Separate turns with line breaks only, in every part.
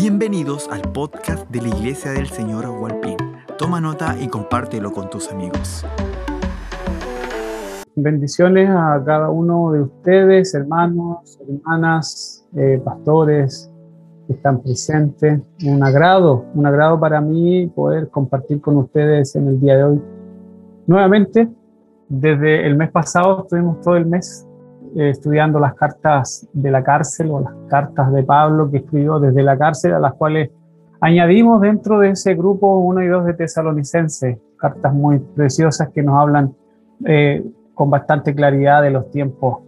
Bienvenidos al podcast de la Iglesia del Señor Agualpín. Toma nota y compártelo con tus amigos.
Bendiciones a cada uno de ustedes, hermanos, hermanas, eh, pastores que están presentes. Un agrado, un agrado para mí poder compartir con ustedes en el día de hoy. Nuevamente, desde el mes pasado estuvimos todo el mes eh, estudiando las cartas de la cárcel o las cartas de Pablo que escribió desde la cárcel, a las cuales añadimos dentro de ese grupo 1 y 2 de Tesalonicenses, cartas muy preciosas que nos hablan eh, con bastante claridad de los tiempos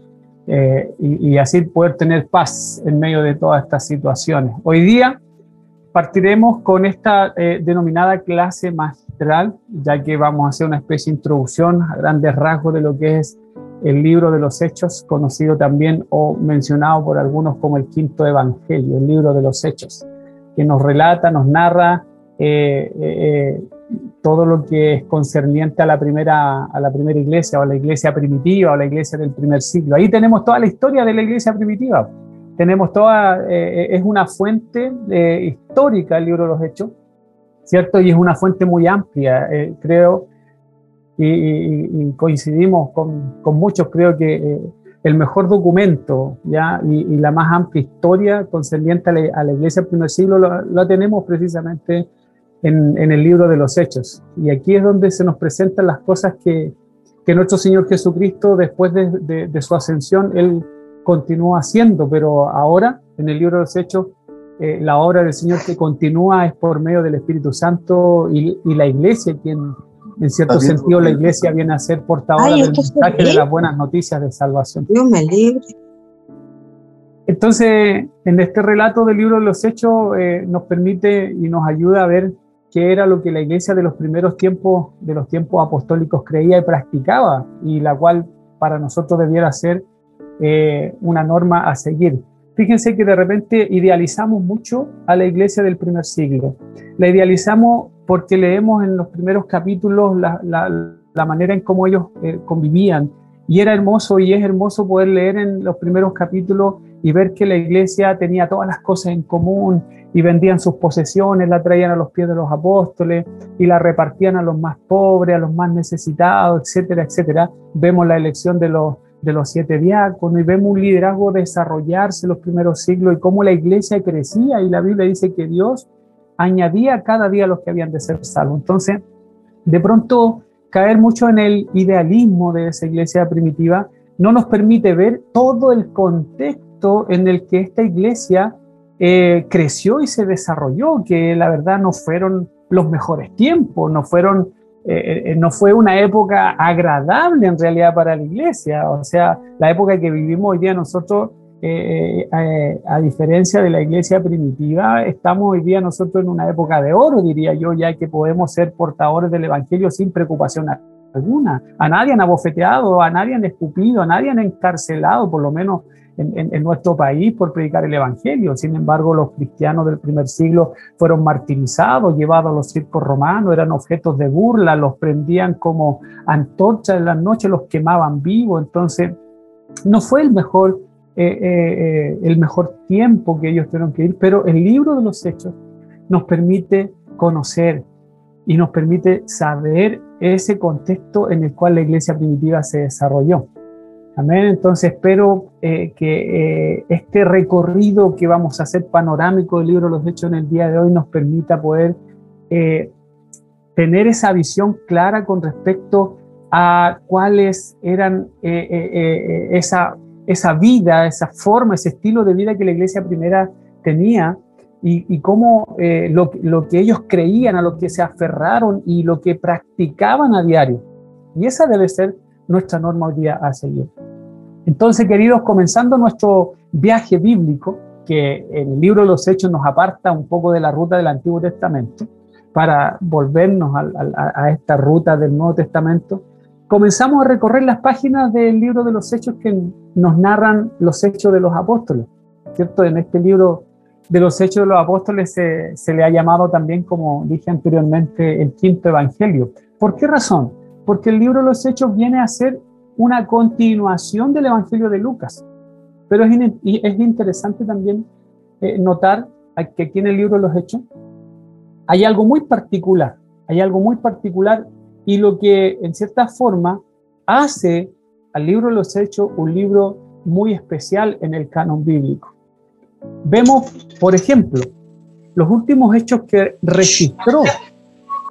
eh, y, así poder tener paz en medio de todas estas situaciones. Hoy día partiremos con esta denominada clase magistral, ya que vamos a hacer una especie de introducción a grandes rasgos de lo que es el libro de los Hechos, conocido también o mencionado por algunos como el quinto evangelio, el libro de los Hechos, que nos relata, nos narra eh, eh, todo lo que es concerniente a la, primera, a la primera iglesia o a la iglesia primitiva o a la iglesia del primer siglo. Ahí tenemos toda la historia de la iglesia primitiva. Tenemos toda, eh, es una fuente histórica el libro de los Hechos, ¿cierto? Y es una fuente muy amplia, creo y, coincidimos con, con, muchos, creo que eh, el mejor documento ¿ya? Y, la más amplia historia concerniente a la, a la iglesia del primer siglo lo, tenemos precisamente en, en, el libro de los Hechos. Y aquí es donde se nos presentan las cosas que, que nuestro Señor Jesucristo, después de, de, de, su ascensión, Él continúa haciendo, pero ahora en el libro de los Hechos, eh, la obra del Señor que continúa es por medio del Espíritu Santo y, y la iglesia quien en cierto sentido, la iglesia viene a ser portadora del mensaje de las buenas noticias de salvación.
Dios me libre.
Entonces, en este relato del libro de los Hechos eh, nos permite y nos ayuda a ver qué era lo que la iglesia de los primeros tiempos, de los tiempos apostólicos creía y practicaba, y la cual para nosotros debiera ser eh, una norma a seguir. Fíjense que de repente idealizamos mucho a la iglesia del primer siglo. La idealizamos porque leemos en los primeros capítulos la, manera en cómo ellos eh, convivían. Y era hermoso y es hermoso poder leer en los primeros capítulos y ver que la iglesia tenía todas las cosas en común y vendían sus posesiones, la traían a los pies de los apóstoles y la repartían a los más pobres, a los más necesitados, etcétera, etcétera. Vemos la elección de los, de los siete diáconos y vemos un liderazgo desarrollarse en los primeros siglos y cómo la iglesia crecía y la Biblia dice que Dios añadía cada día los que habían de ser salvos. Entonces, de pronto, caer mucho en el idealismo de esa iglesia primitiva no nos permite ver todo el contexto en el que esta iglesia eh, creció y se desarrolló, que la verdad no fueron los mejores tiempos, no fueron eh, eh, no fue una época agradable en realidad para la iglesia. O sea, la época que vivimos hoy día nosotros eh, eh, a diferencia de la iglesia primitiva, estamos hoy día nosotros en una época de oro, diría yo, ya que podemos ser portadores del Evangelio sin preocupación alguna. A nadie han abofeteado, a nadie han escupido, a nadie han encarcelado, por lo menos en, nuestro país, por predicar el Evangelio. Sin embargo, los cristianos del primer siglo fueron martirizados, llevados a los circos romanos, eran objetos de burla, los prendían como antorchas en las noches, los quemaban vivos. Entonces, no fue el mejor eh, eh, eh, el mejor tiempo que ellos tuvieron que ir, pero el libro de los hechos nos permite conocer y nos permite saber ese contexto en el cual la iglesia primitiva se desarrolló. Amén. Entonces espero que este recorrido que vamos a hacer panorámico del libro de los hechos en el día de hoy nos permita poder tener esa visión clara con respecto a cuáles eran esa esa vida, esa forma, ese estilo de vida que la iglesia primera tenía y, cómo eh, lo, lo, que ellos creían, a lo que se aferraron y lo que practicaban a diario. Y esa debe ser nuestra norma hoy día a seguir. Entonces, queridos, comenzando nuestro viaje bíblico, que el libro de los Hechos nos aparta un poco de la ruta del Antiguo Testamento, para volvernos a esta ruta del Nuevo Testamento, comenzamos a recorrer las páginas del libro de los hechos que nos narran los hechos de los apóstoles, ¿cierto? En este libro de los hechos de los apóstoles se, se le ha llamado también, como dije anteriormente, el quinto evangelio. ¿Por qué razón? Porque el libro de los hechos viene a ser una continuación del evangelio de Lucas. Pero es, es interesante también eh, notar que aquí en el libro de los Hechos, hay algo muy particular, hay algo muy particular y lo que en cierta forma hace al libro de los Hechos un libro muy especial en el canon bíblico. Vemos, por ejemplo, los últimos hechos que registró,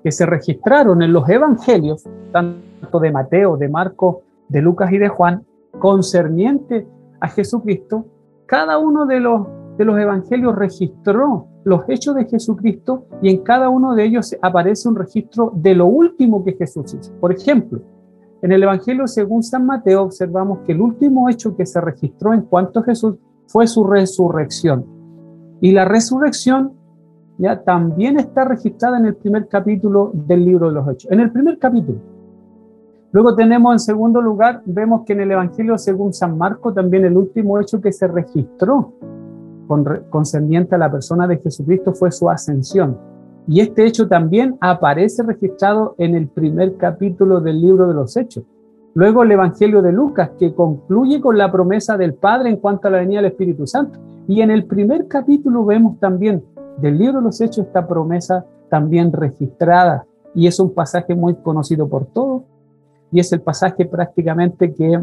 que se registraron en los evangelios, tanto de Mateo, de Marcos, de Lucas y de Juan, concerniente a Jesucristo, cada uno de los, de los evangelios registró los hechos de Jesucristo y en cada uno de ellos aparece un registro de lo último que Jesús hizo. Por ejemplo, en el Evangelio según San Mateo observamos que el último hecho que se registró en cuanto a Jesús fue su resurrección. Y la resurrección ya también está registrada en el primer capítulo del libro de los Hechos. En el primer capítulo. Luego tenemos en segundo lugar, vemos que en el Evangelio según San Marco también el último hecho que se registró concerniente a la persona de Jesucristo fue su ascensión. Y este hecho también aparece registrado en el primer capítulo del libro de los Hechos. Luego el Evangelio de Lucas, que concluye con la promesa del Padre en cuanto a la venida del Espíritu Santo. Y en el primer capítulo vemos también del libro de los Hechos esta promesa también registrada. Y es un pasaje muy conocido por todos. Y es el pasaje prácticamente que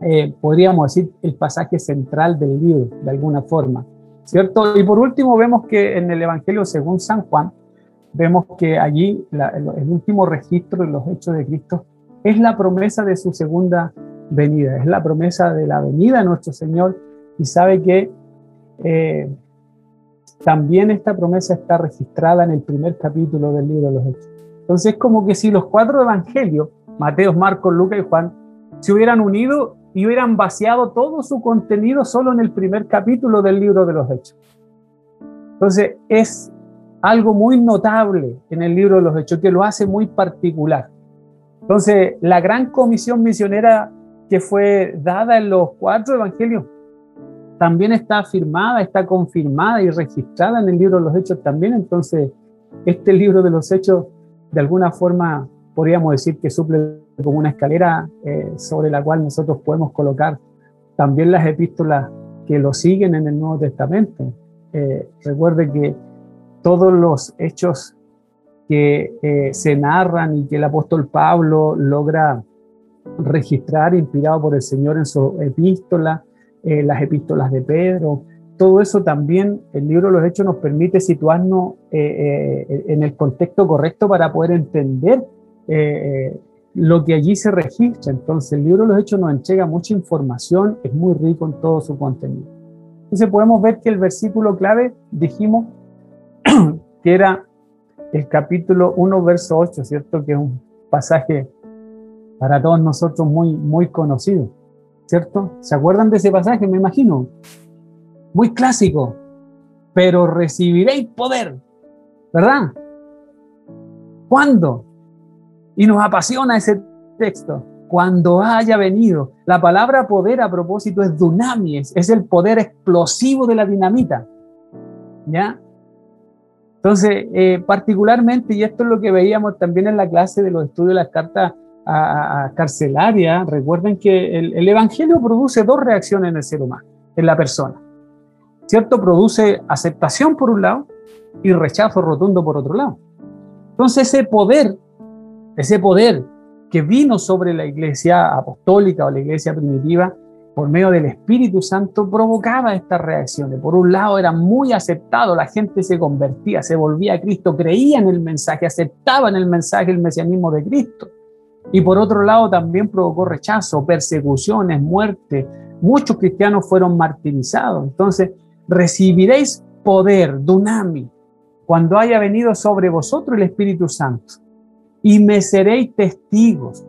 eh, podríamos decir el pasaje central del libro, de alguna forma. ¿Cierto? Y por último vemos que en el Evangelio según San Juan, vemos que allí el último registro de los hechos de Cristo es la promesa de su segunda venida, es la promesa de la venida de nuestro Señor y sabe que eh, también esta promesa está registrada en el primer capítulo del libro de los Hechos. Entonces es como que si los cuatro evangelios, Mateo, Marcos, Lucas y Juan, se hubieran unido y hubieran vaciado todo su contenido solo en el primer capítulo del libro de los Hechos. Entonces es algo muy notable en el libro de los Hechos que lo hace muy particular. Entonces, la gran comisión misionera que fue dada en los cuatro evangelios también está afirmada, está confirmada y registrada en el libro de los Hechos también. Entonces, este libro de los Hechos, de alguna forma, podríamos decir que suple como una escalera eh, sobre la cual nosotros podemos colocar también las epístolas que lo siguen en el Nuevo Testamento. Eh, recuerde que todos los hechos que eh, se narran y que el apóstol Pablo logra registrar, inspirado por el Señor en su epístola, eh, las epístolas de Pedro. Todo eso también, el libro de los Hechos nos permite situarnos eh, en el contexto correcto para poder entender lo que allí se registra. Entonces, el libro de los Hechos nos entrega mucha información, es muy rico en todo su contenido. Entonces, podemos ver que el versículo clave, dijimos, que era el capítulo 1, verso 8, ¿cierto? Que es un pasaje para todos nosotros muy, muy conocido, ¿cierto? ¿Se acuerdan de ese pasaje? Me imagino. Muy clásico. Pero recibiréis poder, ¿verdad? ¿Cuándo? Y nos apasiona ese texto. Cuando haya venido. La palabra poder a propósito es dunamies, es el poder explosivo de la dinamita. ¿Ya? Entonces, eh, particularmente, y esto es lo que veíamos también en la clase de los estudios de las cartas a, carcelarias, recuerden que el, Evangelio produce dos reacciones en el ser humano, en la persona. ¿Cierto? Produce aceptación por un lado y rechazo rotundo por otro lado. Entonces, ese poder, ese poder que vino sobre la iglesia apostólica o la iglesia primitiva, por medio del Espíritu Santo provocaba estas reacciones. Por un lado era muy aceptado, la gente se convertía, se volvía a Cristo, creía en el mensaje, aceptaban el mensaje, el mesianismo de Cristo. Y por otro lado también provocó rechazo, persecuciones, muerte. Muchos cristianos fueron martirizados. Entonces, recibiréis poder, dunami, cuando haya venido sobre vosotros el Espíritu Santo. Y me seréis testigos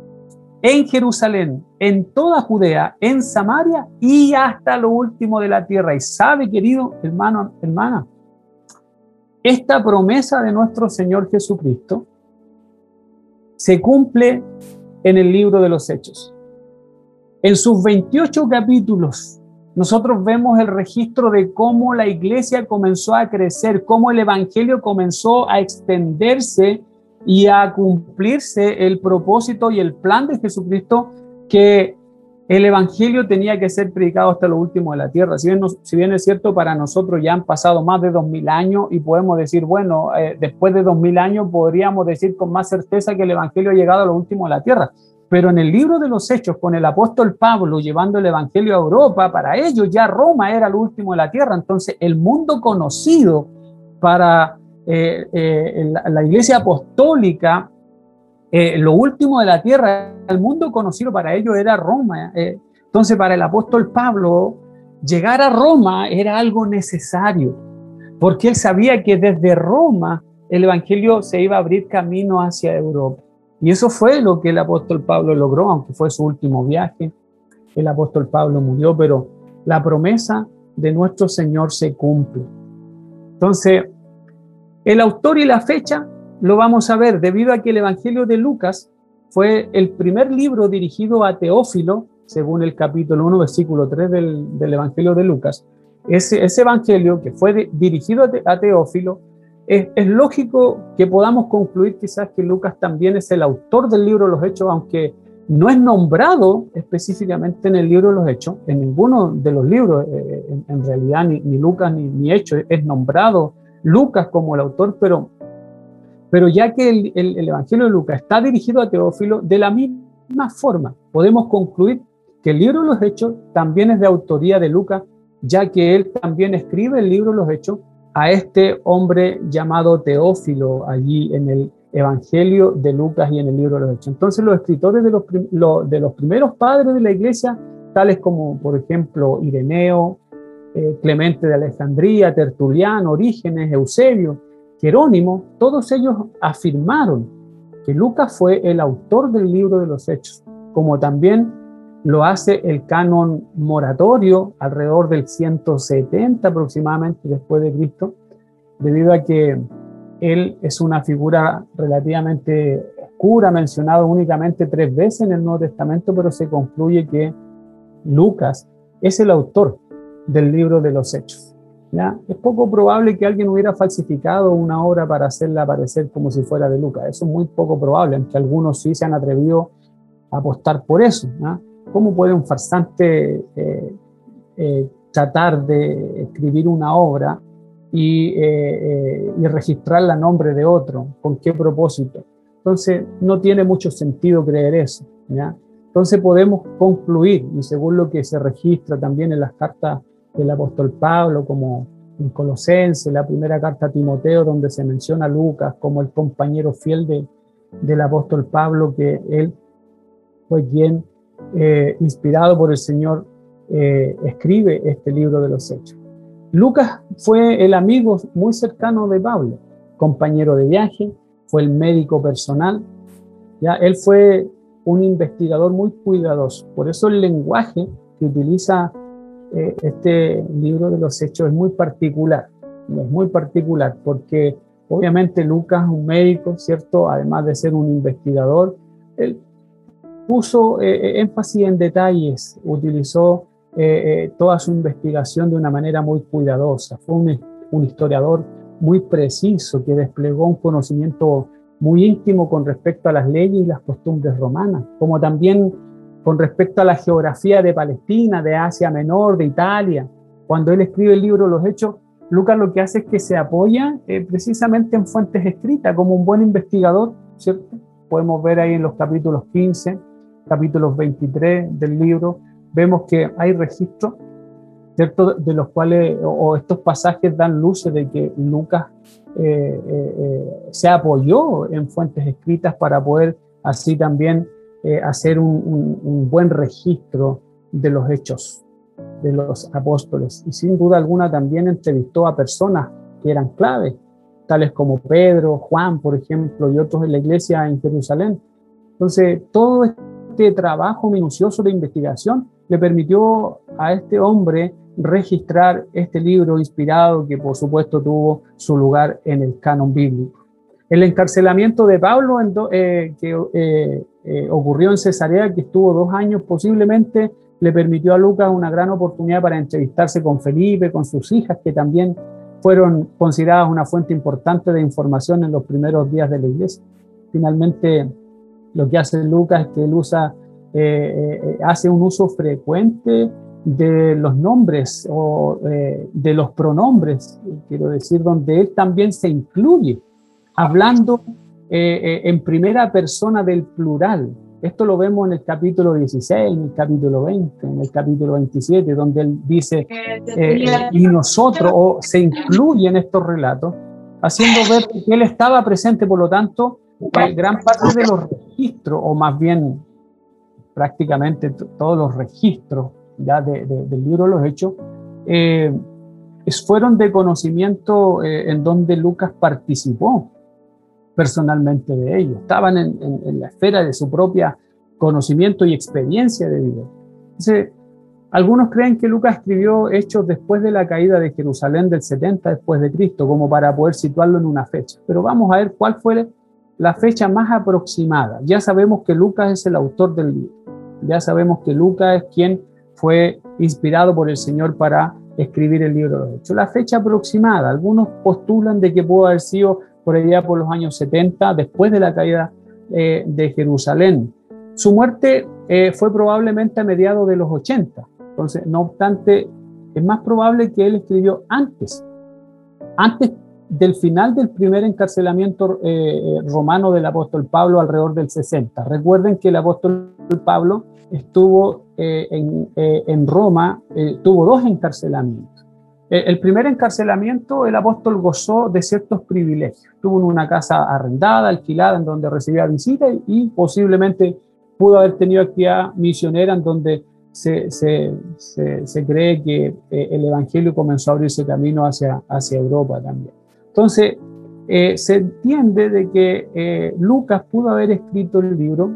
en Jerusalén, en toda Judea, en Samaria y hasta lo último de la tierra. Y sabe, querido hermano, hermana, esta promesa de nuestro Señor Jesucristo se cumple en el libro de los Hechos. En sus 28 capítulos, nosotros vemos el registro de cómo la iglesia comenzó a crecer, cómo el Evangelio comenzó a extenderse y a cumplirse el propósito y el plan de Jesucristo que el Evangelio tenía que ser predicado hasta lo último de la tierra. Si bien, es cierto, para nosotros ya han pasado más de dos mil años y podemos decir, bueno, eh, después de dos mil años podríamos decir con más certeza que el Evangelio ha llegado a lo último de la tierra. Pero en el libro de los Hechos, con el apóstol Pablo llevando el Evangelio a Europa, para ellos ya Roma era lo último de la tierra. Entonces, el mundo conocido para eh, eh, la, iglesia apostólica, eh, lo último de la tierra, el mundo conocido para ellos era Roma. entonces, para el apóstol Pablo, llegar a Roma era algo necesario, porque él sabía que desde Roma el Evangelio se iba a abrir camino hacia Europa. Y eso fue lo que el apóstol Pablo logró, aunque fue su último viaje. El apóstol Pablo murió, pero la promesa de nuestro Señor se cumple. Entonces, el autor y la fecha lo vamos a ver debido a que el Evangelio de Lucas fue el primer libro dirigido a Teófilo, según el capítulo 1, versículo 3 del, Evangelio de Lucas. Ese, Evangelio que fue dirigido a Teófilo es, lógico que podamos concluir quizás que Lucas también es el autor del libro de los Hechos, aunque no es nombrado específicamente en el libro de los Hechos, en ninguno de los libros, eh, en, realidad ni, Lucas ni, Hechos es nombrado Lucas como el autor, pero, pero ya que el, el, Evangelio de Lucas está dirigido a Teófilo, de la misma forma podemos concluir que el libro de los Hechos también es de autoría de Lucas, ya que él también escribe el libro de los Hechos a este hombre llamado Teófilo allí en el Evangelio de Lucas y en el libro de los Hechos. Entonces los escritores de los, de los primeros padres de la iglesia, tales como por ejemplo Ireneo, eh, Clemente de Alejandría, Tertuliano, Orígenes, Eusebio, Jerónimo, todos ellos afirmaron que Lucas fue el autor del libro de los Hechos, como también lo hace el canon moratorio alrededor del 170 aproximadamente después de Cristo, debido a que él es una figura relativamente oscura, mencionado únicamente tres veces en el Nuevo Testamento, pero se concluye que Lucas es el autor del libro de los Hechos. ¿ya? Es poco probable que alguien hubiera falsificado una obra para hacerla aparecer como si fuera de Lucas. Eso es muy poco probable, aunque algunos sí se han atrevido a apostar por eso. ¿Cómo puede un farsante eh, eh, tratar de escribir una obra y, eh, y registrarla a nombre de otro? ¿Con qué propósito? Entonces, no tiene mucho sentido creer eso. ¿ya? Entonces podemos concluir, y según lo que se registra también en las cartas del apóstol Pablo, como en Colosense, la primera carta a Timoteo, donde se menciona a Lucas como el compañero fiel de, del apóstol Pablo, que él fue quien eh, inspirado por el Señor, eh, escribe este libro de los Hechos. Lucas fue el amigo muy cercano de Pablo, compañero de viaje, fue el médico personal, ya él fue un investigador muy cuidadoso. Por eso el lenguaje que utiliza eh, este libro de los Hechos es muy particular, es muy particular porque obviamente Lucas, un médico, ¿cierto? Además de ser un investigador, él puso eh, eh, énfasis en detalles, utilizó eh, toda su investigación de una manera muy cuidadosa. Fue un, un, historiador muy preciso que desplegó un conocimiento muy íntimo con respecto a las leyes y las costumbres romanas, como también con respecto a la geografía de Palestina, de Asia Menor, de Italia. Cuando él escribe el libro Los Hechos, Lucas lo que hace es que se apoya precisamente en fuentes escritas, como un buen investigador, ¿cierto? Podemos ver ahí en los capítulos 15, capítulos 23 del libro, vemos que hay registros, ¿cierto? De los cuales, o, estos pasajes dan luces de que Lucas eh, eh, eh, se apoyó en fuentes escritas para poder así también hacer un, buen registro de los hechos de los apóstoles. Y sin duda alguna también entrevistó a personas que eran claves, tales como Pedro, Juan, por ejemplo, y otros en la iglesia en Jerusalén. Entonces, todo este trabajo minucioso de investigación le permitió a este hombre registrar este libro inspirado que por supuesto tuvo su lugar en el canon bíblico. El encarcelamiento de Pablo eh, que eh, eh, ocurrió en Cesarea, que estuvo dos años, posiblemente le permitió a Lucas una gran oportunidad para entrevistarse con Felipe, con sus hijas, que también fueron consideradas una fuente importante de información en los primeros días de la iglesia. Finalmente, lo que hace Lucas es que él usa hace un uso frecuente de los nombres o de los pronombres, quiero decir, donde él también se incluye, hablando en primera persona del plural, esto lo vemos en el capítulo 16, en el capítulo 20, en el capítulo 27, donde él dice, eh, y nosotros, o se incluye en estos relatos, haciendo ver que él estaba presente, por lo tanto, gran parte de los registros, o más bien prácticamente todos los registros ya del libro de los Hechos, eh, fueron de conocimiento eh, en donde Lucas participó personalmente de ellos, estaban en, la esfera de su propia conocimiento y experiencia de vida. Algunos creen que Lucas escribió hechos después de la caída de Jerusalén del 70 después de Cristo, como para poder situarlo en una fecha. Pero vamos a ver cuál fue la fecha más aproximada. Ya sabemos que Lucas es el autor del libro. Ya sabemos que Lucas es quien fue inspirado por el Señor para escribir el libro de los Hechos. La fecha aproximada, algunos postulan de que pudo haber sido por allá por los años 70, después de la caída eh, de Jerusalén. Su muerte eh, fue probablemente a mediados de los 80. Entonces, no obstante, es más probable que él escribió antes, antes del final del primer encarcelamiento eh, romano del apóstol Pablo alrededor del 60. Recuerden que el apóstol Pablo estuvo en, en, Roma, tuvo dos encarcelamientos. Eh, el primer encarcelamiento, el apóstol gozó de ciertos privilegios. Tuvo una casa arrendada, alquilada, en donde recibía visitas y posiblemente pudo haber tenido actividad misionera en donde se, se, se, cree que eh, el Evangelio comenzó a abrirse camino hacia, hacia Europa también. Entonces, eh, se entiende de que Lucas pudo haber escrito el libro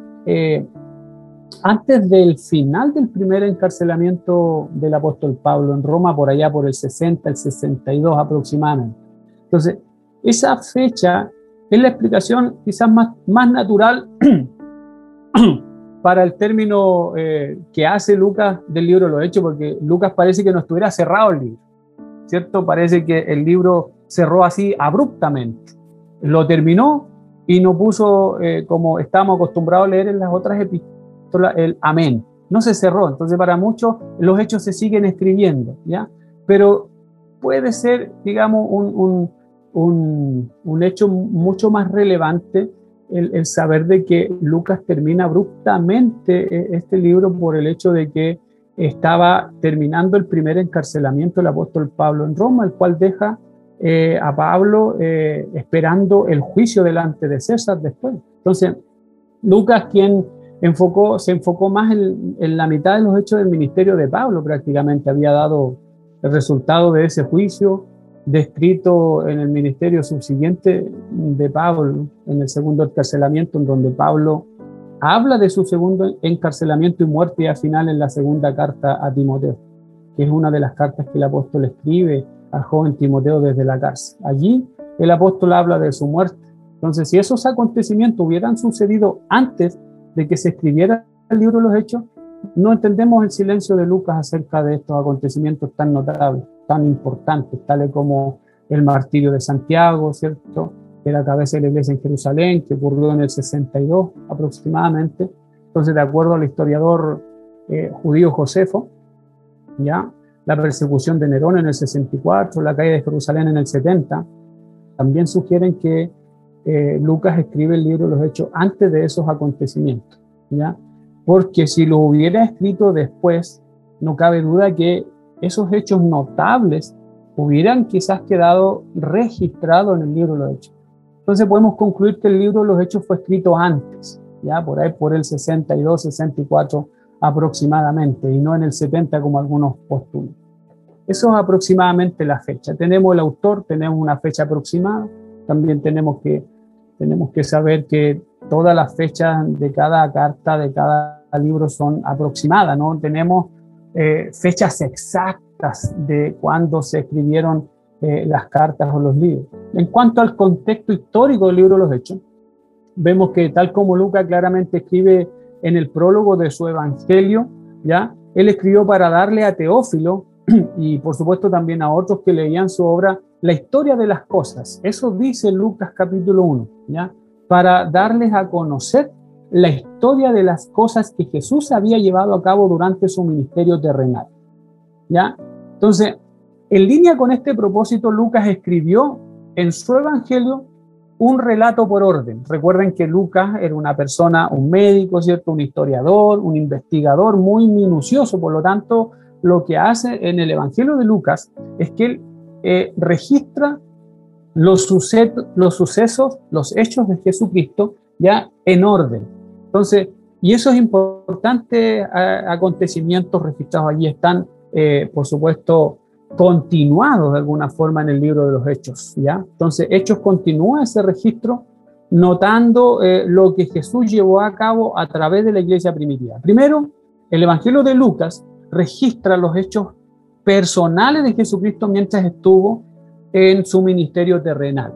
antes del final del primer encarcelamiento del apóstol Pablo en Roma, por allá por el 60, el 62 aproximadamente. Entonces, esa fecha es la explicación quizás más, más natural para el término eh, que hace Lucas del libro de los Hechos, porque Lucas parece que no estuviera cerrado el libro, ¿cierto? Parece que el libro cerró así abruptamente. Lo terminó y no puso, eh, como estamos acostumbrados a leer en las otras epístolas, el amén. No se cerró, entonces para muchos los hechos se siguen escribiendo, ¿ya? Pero puede ser, digamos, un, un, un, hecho mucho más relevante el, saber de que Lucas termina abruptamente eh, este libro por el hecho de que estaba terminando el primer encarcelamiento del apóstol Pablo en Roma, el cual deja eh, a Pablo eh, esperando el juicio delante de César después. Entonces, Lucas, quien enfocó, se enfocó más en, la mitad de los hechos del ministerio de Pablo, prácticamente había dado el resultado de ese juicio descrito en el ministerio subsiguiente de Pablo, en el segundo encarcelamiento, en donde Pablo habla de su segundo encarcelamiento y muerte al final en la segunda carta a Timoteo, que es una de las cartas que el apóstol escribe al joven Timoteo desde la cárcel. Allí el apóstol habla de su muerte. Entonces, si esos acontecimientos hubieran sucedido antes de que se escribiera el libro de los Hechos, no entendemos el silencio de Lucas acerca de estos acontecimientos tan notables, tan importantes, tales como el martirio de Santiago, ¿cierto? Que la cabeza de la iglesia en Jerusalén, que ocurrió en el 62 aproximadamente. Entonces, de acuerdo al historiador eh, judío Josefo, ¿ya? la persecución de Nerón en el 64, la caída de Jerusalén en el 70, también sugieren que eh, Lucas escribe el libro de los Hechos antes de esos acontecimientos, ¿ya? Porque si lo hubiera escrito después, no cabe duda que esos hechos notables hubieran quizás quedado registrados en el libro de los Hechos. Entonces podemos concluir que el libro de los Hechos fue escrito antes, ya por ahí por el 62, 64 aproximadamente, y no en el 70 como algunos postulan. Eso es aproximadamente la fecha. Tenemos el autor, tenemos una fecha aproximada, también tenemos que, tenemos que saber que todas las fechas de cada carta, de cada libro son aproximadas, ¿no? Tenemos eh, fechas exactas de cuándo se escribieron eh, las cartas o los libros. En cuanto al contexto histórico del libro de los Hechos, vemos que tal como Lucas claramente escribe en el prólogo de su evangelio, ¿ya? Él escribió para darle a Teófilo y por supuesto también a otros que leían su obra la historia de las cosas. Eso dice Lucas capítulo 1, ¿ya? Para darles a conocer la historia de las cosas que Jesús había llevado a cabo durante su ministerio terrenal. ¿Ya? Entonces, en línea con este propósito, Lucas escribió en su evangelio un relato por orden. Recuerden que Lucas era una persona, un médico, ¿cierto? Un historiador, un investigador muy minucioso, por lo tanto, lo que hace en el evangelio de Lucas es que él eh, registra los, sucesos, los hechos de Jesucristo ya en orden. Entonces, y esos importantes acontecimientos registrados allí están, eh, por supuesto, continuados de alguna forma en el libro de los Hechos. ¿ya? Entonces, Hechos continúa ese registro notando eh, lo que Jesús llevó a cabo a través de la iglesia primitiva. Primero, el Evangelio de Lucas registra los hechos personales de Jesucristo mientras estuvo en su ministerio terrenal.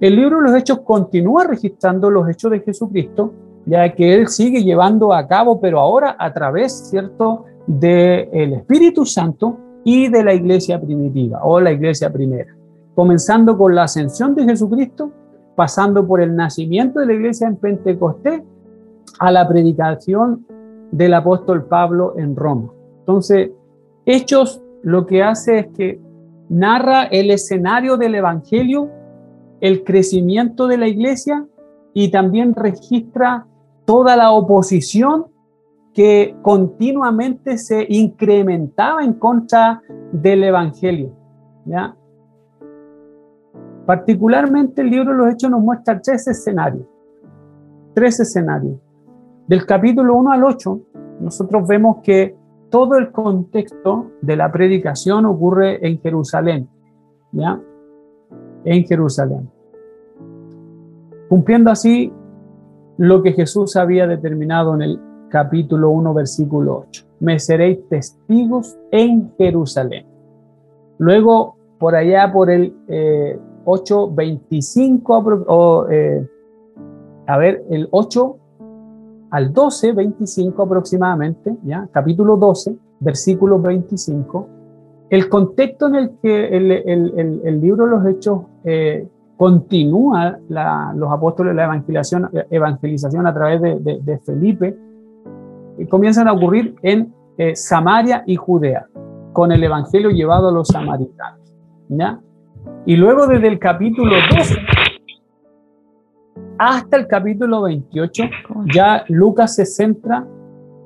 El libro de los Hechos continúa registrando los hechos de Jesucristo, ya que él sigue llevando a cabo, pero ahora a través, ¿cierto?, del Espíritu Santo y de la iglesia primitiva o la iglesia primera, comenzando con la ascensión de Jesucristo, pasando por el nacimiento de la iglesia en Pentecostés, a la predicación del apóstol Pablo en Roma. Entonces, Hechos lo que hace es que narra el escenario del Evangelio, el crecimiento de la iglesia y también registra toda la oposición que continuamente se incrementaba en contra del Evangelio. ¿ya? Particularmente el libro de los Hechos nos muestra tres escenarios. Tres escenarios. Del capítulo 1 al 8, nosotros vemos que todo el contexto de la predicación ocurre en Jerusalén, ¿ya? En Jerusalén. Cumpliendo así lo que Jesús había determinado en el capítulo 1, versículo 8. Me seréis testigos en Jerusalén. Luego, por allá, por el eh, 8, 25, o, eh, a ver, el 8 al 12, 25 aproximadamente, ¿ya? capítulo 12, versículo 25, el contexto en el que el, el, el, libro de los Hechos eh, continúa los apóstoles de la evangelización, evangelización a través de, de, Felipe, y comienzan a ocurrir en eh, Samaria y Judea, con el evangelio llevado a los samaritanos. ¿ya? Y luego desde el capítulo 12 hasta el capítulo 28, ya Lucas se centra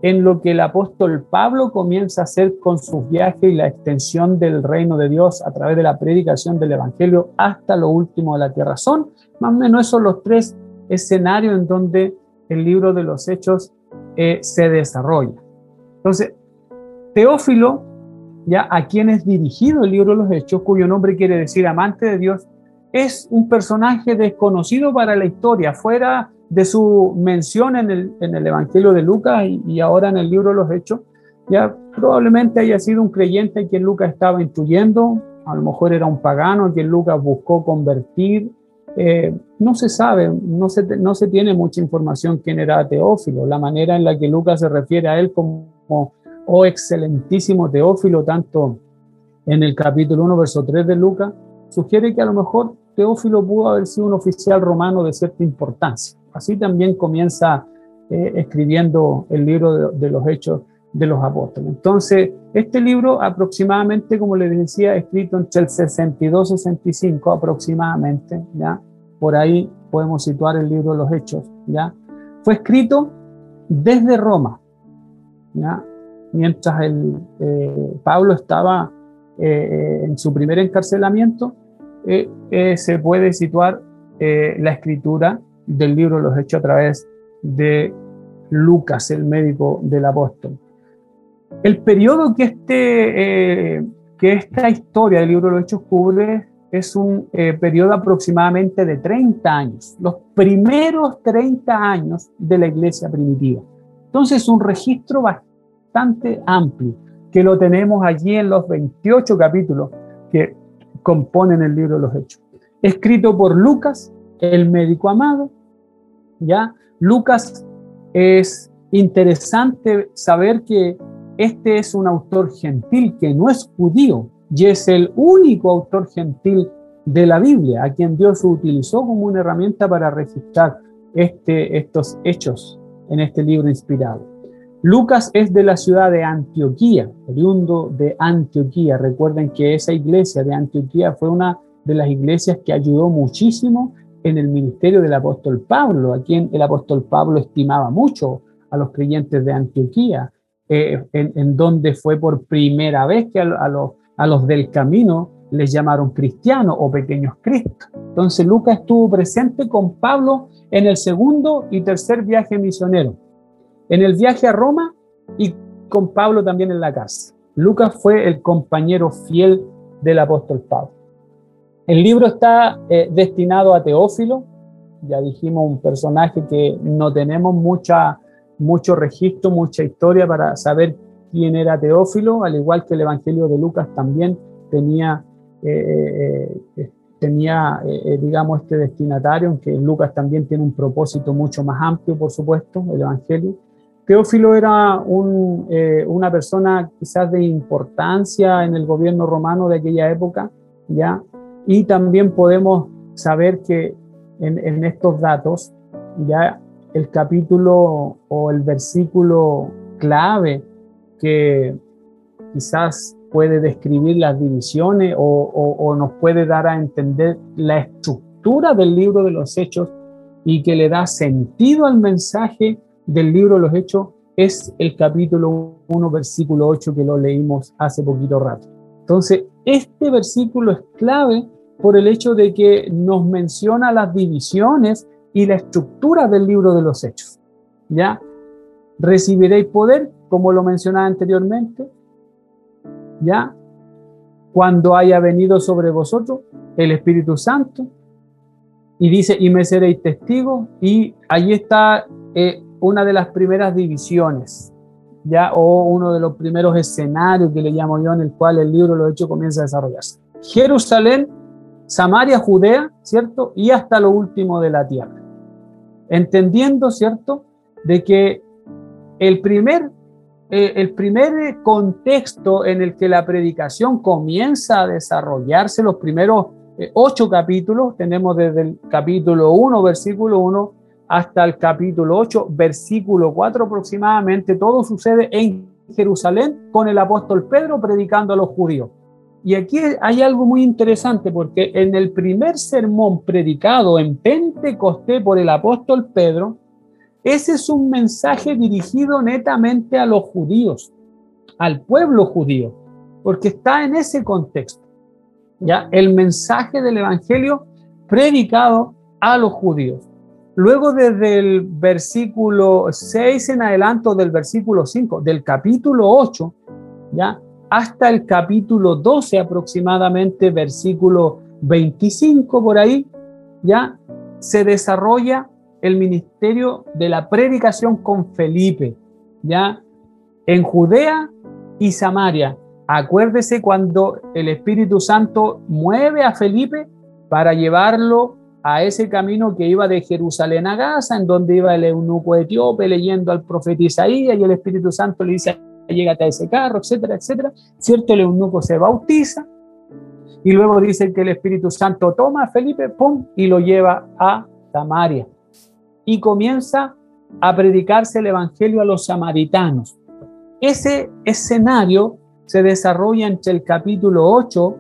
en lo que el apóstol Pablo comienza a hacer con sus viajes y la extensión del reino de Dios a través de la predicación del Evangelio hasta lo último de la tierra. Son más o menos esos los tres escenarios en donde el libro de los hechos eh, se desarrolla. Entonces, Teófilo, ya a quien es dirigido el libro de los hechos, cuyo nombre quiere decir amante de Dios, es un personaje desconocido para la historia, fuera de su mención en el, Evangelio de Lucas y, ahora en el libro de los Hechos, ya probablemente haya sido un creyente a quien Lucas estaba instruyendo, a lo mejor era un pagano a quien Lucas buscó convertir. Eh, no se sabe, no se, no se tiene mucha información quién era Teófilo, la manera en la que Lucas se refiere a él como, oh excelentísimo Teófilo, tanto en el capítulo 1, verso 3 de Lucas, sugiere que a lo mejor Teófilo pudo haber sido un oficial romano de cierta importancia. Así también comienza eh, escribiendo el libro de, los Hechos de los Apóstoles. Entonces, este libro aproximadamente, como les decía, escrito entre el 62 y 65 aproximadamente, ¿ya? Por ahí podemos situar el libro de los Hechos, ¿ya? Fue escrito desde Roma, ¿ya? Mientras el, eh, Pablo estaba eh, en su primer encarcelamiento, se puede situar la escritura del libro de los Hechos a través de Lucas, el médico del apóstol. El periodo que, este, eh, que esta historia del libro de los Hechos cubre es un eh, periodo aproximadamente de 30 años, los primeros 30 años de la iglesia primitiva. Entonces, un registro bastante amplio que lo tenemos allí en los 28 capítulos que componen el libro de los Hechos. Escrito por Lucas, el médico amado, ¿ya? Lucas es interesante saber que este es un autor gentil que no es judío y es el único autor gentil de la Biblia, a quien Dios utilizó como una herramienta para registrar este, estos hechos en este libro inspirado. Lucas es de la ciudad de Antioquía, oriundo de Antioquía. Recuerden que esa iglesia de Antioquía fue una de las iglesias que ayudó muchísimo en el ministerio del apóstol Pablo, a quien el apóstol Pablo estimaba mucho a los creyentes de Antioquía, eh, en, donde fue por primera vez que a, los, a los del camino les llamaron cristianos o pequeños cristos. Entonces Lucas estuvo presente con Pablo en el segundo y tercer viaje misionero, en el viaje a Roma y con Pablo también en la casa. Lucas fue el compañero fiel del apóstol Pablo. El libro está eh, destinado a Teófilo, ya dijimos un personaje que no tenemos mucha, mucho registro, mucha historia para saber quién era Teófilo, al igual que el Evangelio de Lucas también tenía, eh, eh, tenía digamos, este destinatario, aunque Lucas también tiene un propósito mucho más amplio, por supuesto, el Evangelio. Teófilo era un, una persona quizás de importancia en el gobierno romano de aquella época, ya y también podemos saber que en, estos datos ya el capítulo o el versículo clave que quizás puede describir las divisiones o, nos puede dar a entender la estructura del libro de los hechos y que le da sentido al mensaje del libro de los hechos es el capítulo 1, versículo 8 que lo leímos hace poquito rato. Entonces, este versículo es clave por el hecho de que nos menciona las divisiones y la estructura del libro de los hechos. ¿Ya? Recibiréis poder, como lo mencionaba anteriormente, ¿ya? Cuando haya venido sobre vosotros el Espíritu Santo, y dice, y me seréis testigos, y allí está eh, una de las primeras divisiones, ¿ya? O uno de los primeros escenarios que le llamo yo, en el cual el libro los hechos comienza a desarrollarse. Jerusalén Samaria, Judea, ¿cierto? Y hasta lo último de la tierra. Entendiendo, ¿cierto? De que el primer, eh, el primer contexto en el que la predicación comienza a desarrollarse, los primeros eh, ocho capítulos, tenemos desde el capítulo 1, versículo 1, hasta el capítulo 8, versículo 4 aproximadamente, todo sucede en Jerusalén con el apóstol Pedro predicando a los judíos. Y aquí hay algo muy interesante porque en el primer sermón predicado en Pentecostés por el apóstol Pedro, ese es un mensaje dirigido netamente a los judíos, al pueblo judío, porque está en ese contexto. Ya el mensaje del evangelio predicado a los judíos. Luego desde el versículo 6 en adelanto del versículo 5 del capítulo 8, ya hasta el capítulo 12 aproximadamente, versículo 25 por ahí, ya se desarrolla el ministerio de la predicación con Felipe, ya en Judea y Samaria. Acuérdese cuando el Espíritu Santo mueve a Felipe para llevarlo a ese camino que iba de Jerusalén a Gaza, en donde iba el eunuco etíope leyendo al profeta Isaías y el Espíritu Santo le dice llégate a ese carro, etcétera, etcétera. Cierto, el eunuco se bautiza y luego dice que el Espíritu Santo toma a Felipe, pum, y lo lleva a Samaria. Y comienza a predicarse el Evangelio a los samaritanos. Ese escenario se desarrolla entre el capítulo 8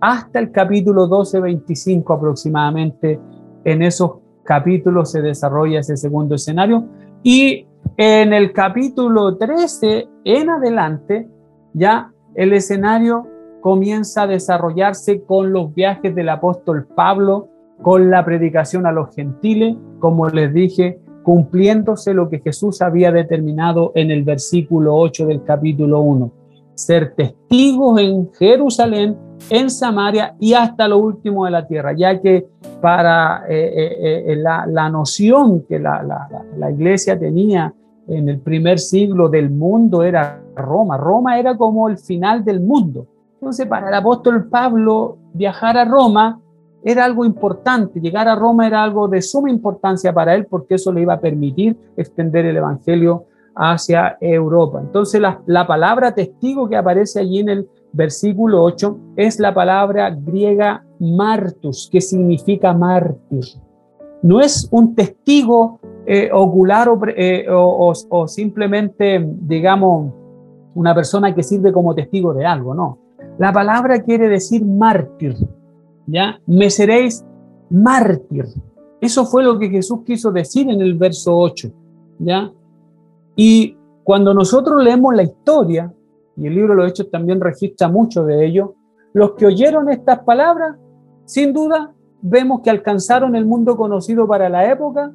hasta el capítulo 12, 25 aproximadamente. En esos capítulos se desarrolla ese segundo escenario. Y en el capítulo 13 en adelante, ya el escenario comienza a desarrollarse con los viajes del apóstol Pablo, con la predicación a los gentiles, como les dije, cumpliéndose lo que Jesús había determinado en el versículo 8 del capítulo 1. Ser testigos en Jerusalén, en Samaria y hasta lo último de la tierra, ya que para eh, eh, eh, la, noción que la, la iglesia tenía en el primer siglo del mundo era Roma. Roma era como el final del mundo. Entonces, para el apóstol Pablo, viajar a Roma era algo importante. Llegar a Roma era algo de suma importancia para él porque eso le iba a permitir extender el Evangelio hacia Europa. Entonces, la, la palabra testigo que aparece allí en el versículo 8 es la palabra griega martus, que significa mártir. no es un testigo eh, ocular eh, o, o, simplemente, digamos, una persona que sirve como testigo de algo, no. La palabra quiere decir mártir, ¿ya? Me seréis mártir. Eso fue lo que Jesús quiso decir en el verso 8, ¿ya? Y cuando nosotros leemos la historia, y el libro de los Hechos también registra mucho de ello, los que oyeron estas palabras, sin duda, vemos que alcanzaron el mundo conocido para la época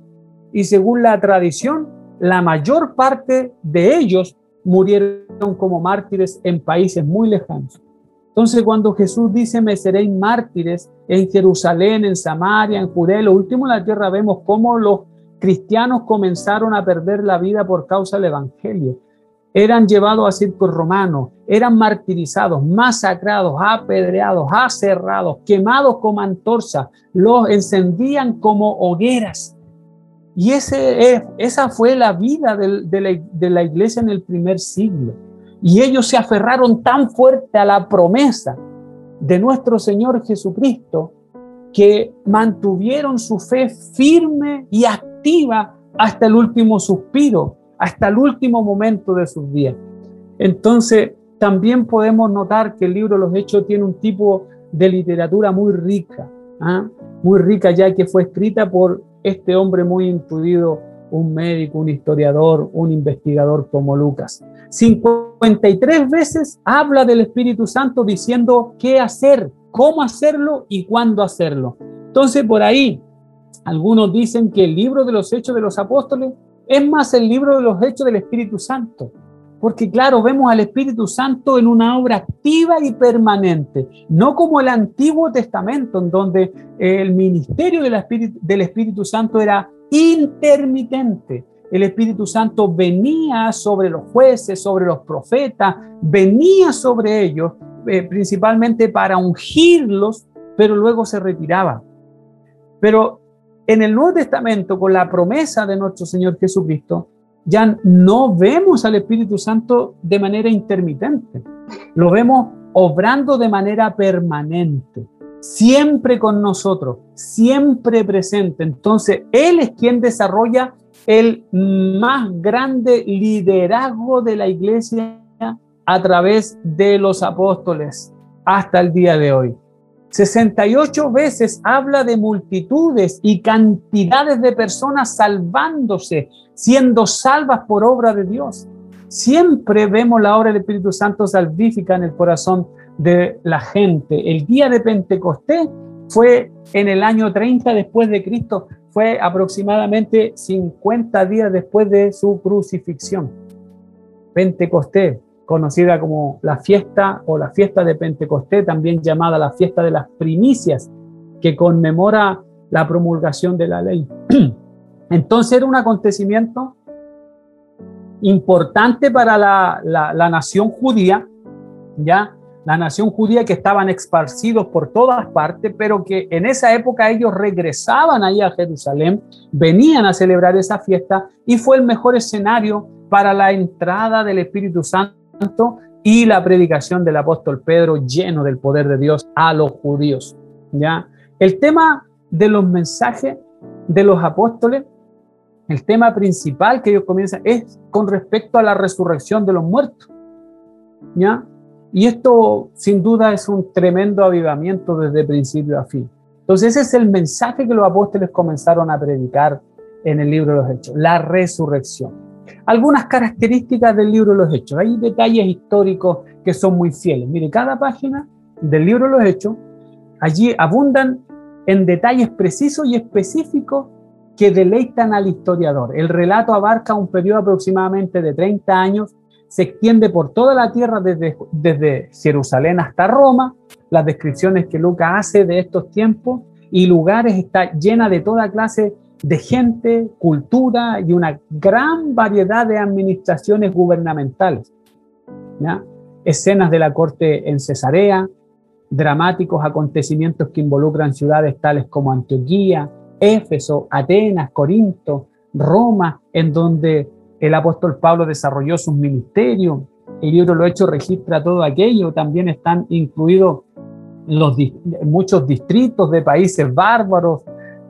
y según la tradición, la mayor parte de ellos murieron como mártires en países muy lejanos. Entonces, cuando Jesús dice, me seréis mártires en Jerusalén, en Samaria, en Judea, lo último en la tierra, vemos cómo los cristianos comenzaron a perder la vida por causa del Evangelio. Eran llevados a circos romanos, eran martirizados, masacrados, apedreados, aserrados, quemados como antorchas, los encendían como hogueras. Y ese, esa fue la vida de, la, de la iglesia en el primer siglo. Y ellos se aferraron tan fuerte a la promesa de nuestro Señor Jesucristo que mantuvieron su fe firme y activa hasta el último suspiro, hasta el último momento de sus días. Entonces, también podemos notar que el libro los Hechos tiene un tipo de literatura muy rica, ¿ah? muy rica ya que fue escrita por este hombre muy intuido, un médico, un historiador, un investigador como Lucas. 53 veces habla del Espíritu Santo diciendo qué hacer, cómo hacerlo y cuándo hacerlo. Entonces, por ahí, algunos dicen que el libro de los Hechos de los Apóstoles es más el libro de los Hechos del Espíritu Santo. Porque claro, vemos al Espíritu Santo en una obra activa y permanente, no como el Antiguo Testamento, en donde el ministerio del Espíritu, del Espíritu Santo era intermitente. El Espíritu Santo venía sobre los jueces, sobre los profetas, venía sobre ellos, eh, principalmente para ungirlos, pero luego se retiraba. Pero en el Nuevo Testamento, con la promesa de nuestro Señor Jesucristo, ya no vemos al Espíritu Santo de manera intermitente, lo vemos obrando de manera permanente, siempre con nosotros, siempre presente. Entonces, Él es quien desarrolla el más grande liderazgo de la iglesia a través de los apóstoles hasta el día de hoy. 68 veces habla de multitudes y cantidades de personas salvándose, siendo salvas por obra de Dios. Siempre vemos la obra del Espíritu Santo salvífica en el corazón de la gente. El día de Pentecostés fue en el año 30 después de Cristo, fue aproximadamente 50 días después de su crucifixión. Pentecostés, conocida como la fiesta o la fiesta de Pentecostés, también llamada la fiesta de las primicias, que conmemora la promulgación de la ley. Entonces era un acontecimiento importante para la, la, nación judía, ya la nación judía que estaban esparcidos por todas partes, pero que en esa época ellos regresaban ahí a Jerusalén, venían a celebrar esa fiesta y fue el mejor escenario para la entrada del Espíritu Santo y la predicación del apóstol Pedro lleno del poder de Dios a los judíos. ¿ya? El tema de los mensajes de los apóstoles, el tema principal que ellos comienzan es con respecto a la resurrección de los muertos. ¿ya? Y esto sin duda es un tremendo avivamiento desde principio a fin. Entonces ese es el mensaje que los apóstoles comenzaron a predicar en el libro de los Hechos, la resurrección algunas características del libro los Hechos. Hay detalles históricos que son muy fieles. Mire, cada página del libro los Hechos, allí abundan en detalles precisos y específicos que deleitan al historiador. El relato abarca un periodo aproximadamente de 30 años, se extiende por toda la tierra desde, desde Jerusalén hasta Roma. Las descripciones que Lucas hace de estos tiempos y lugares está llena de toda clase de gente, cultura y una gran variedad de administraciones gubernamentales. Escenas de la corte en Cesarea, dramáticos acontecimientos que involucran ciudades tales como Antioquía, Éfeso, Atenas, Corinto, Roma, en donde el apóstol Pablo desarrolló sus ministerios. El libro Lo Hecho registra todo aquello. También están incluidos muchos distritos de países bárbaros,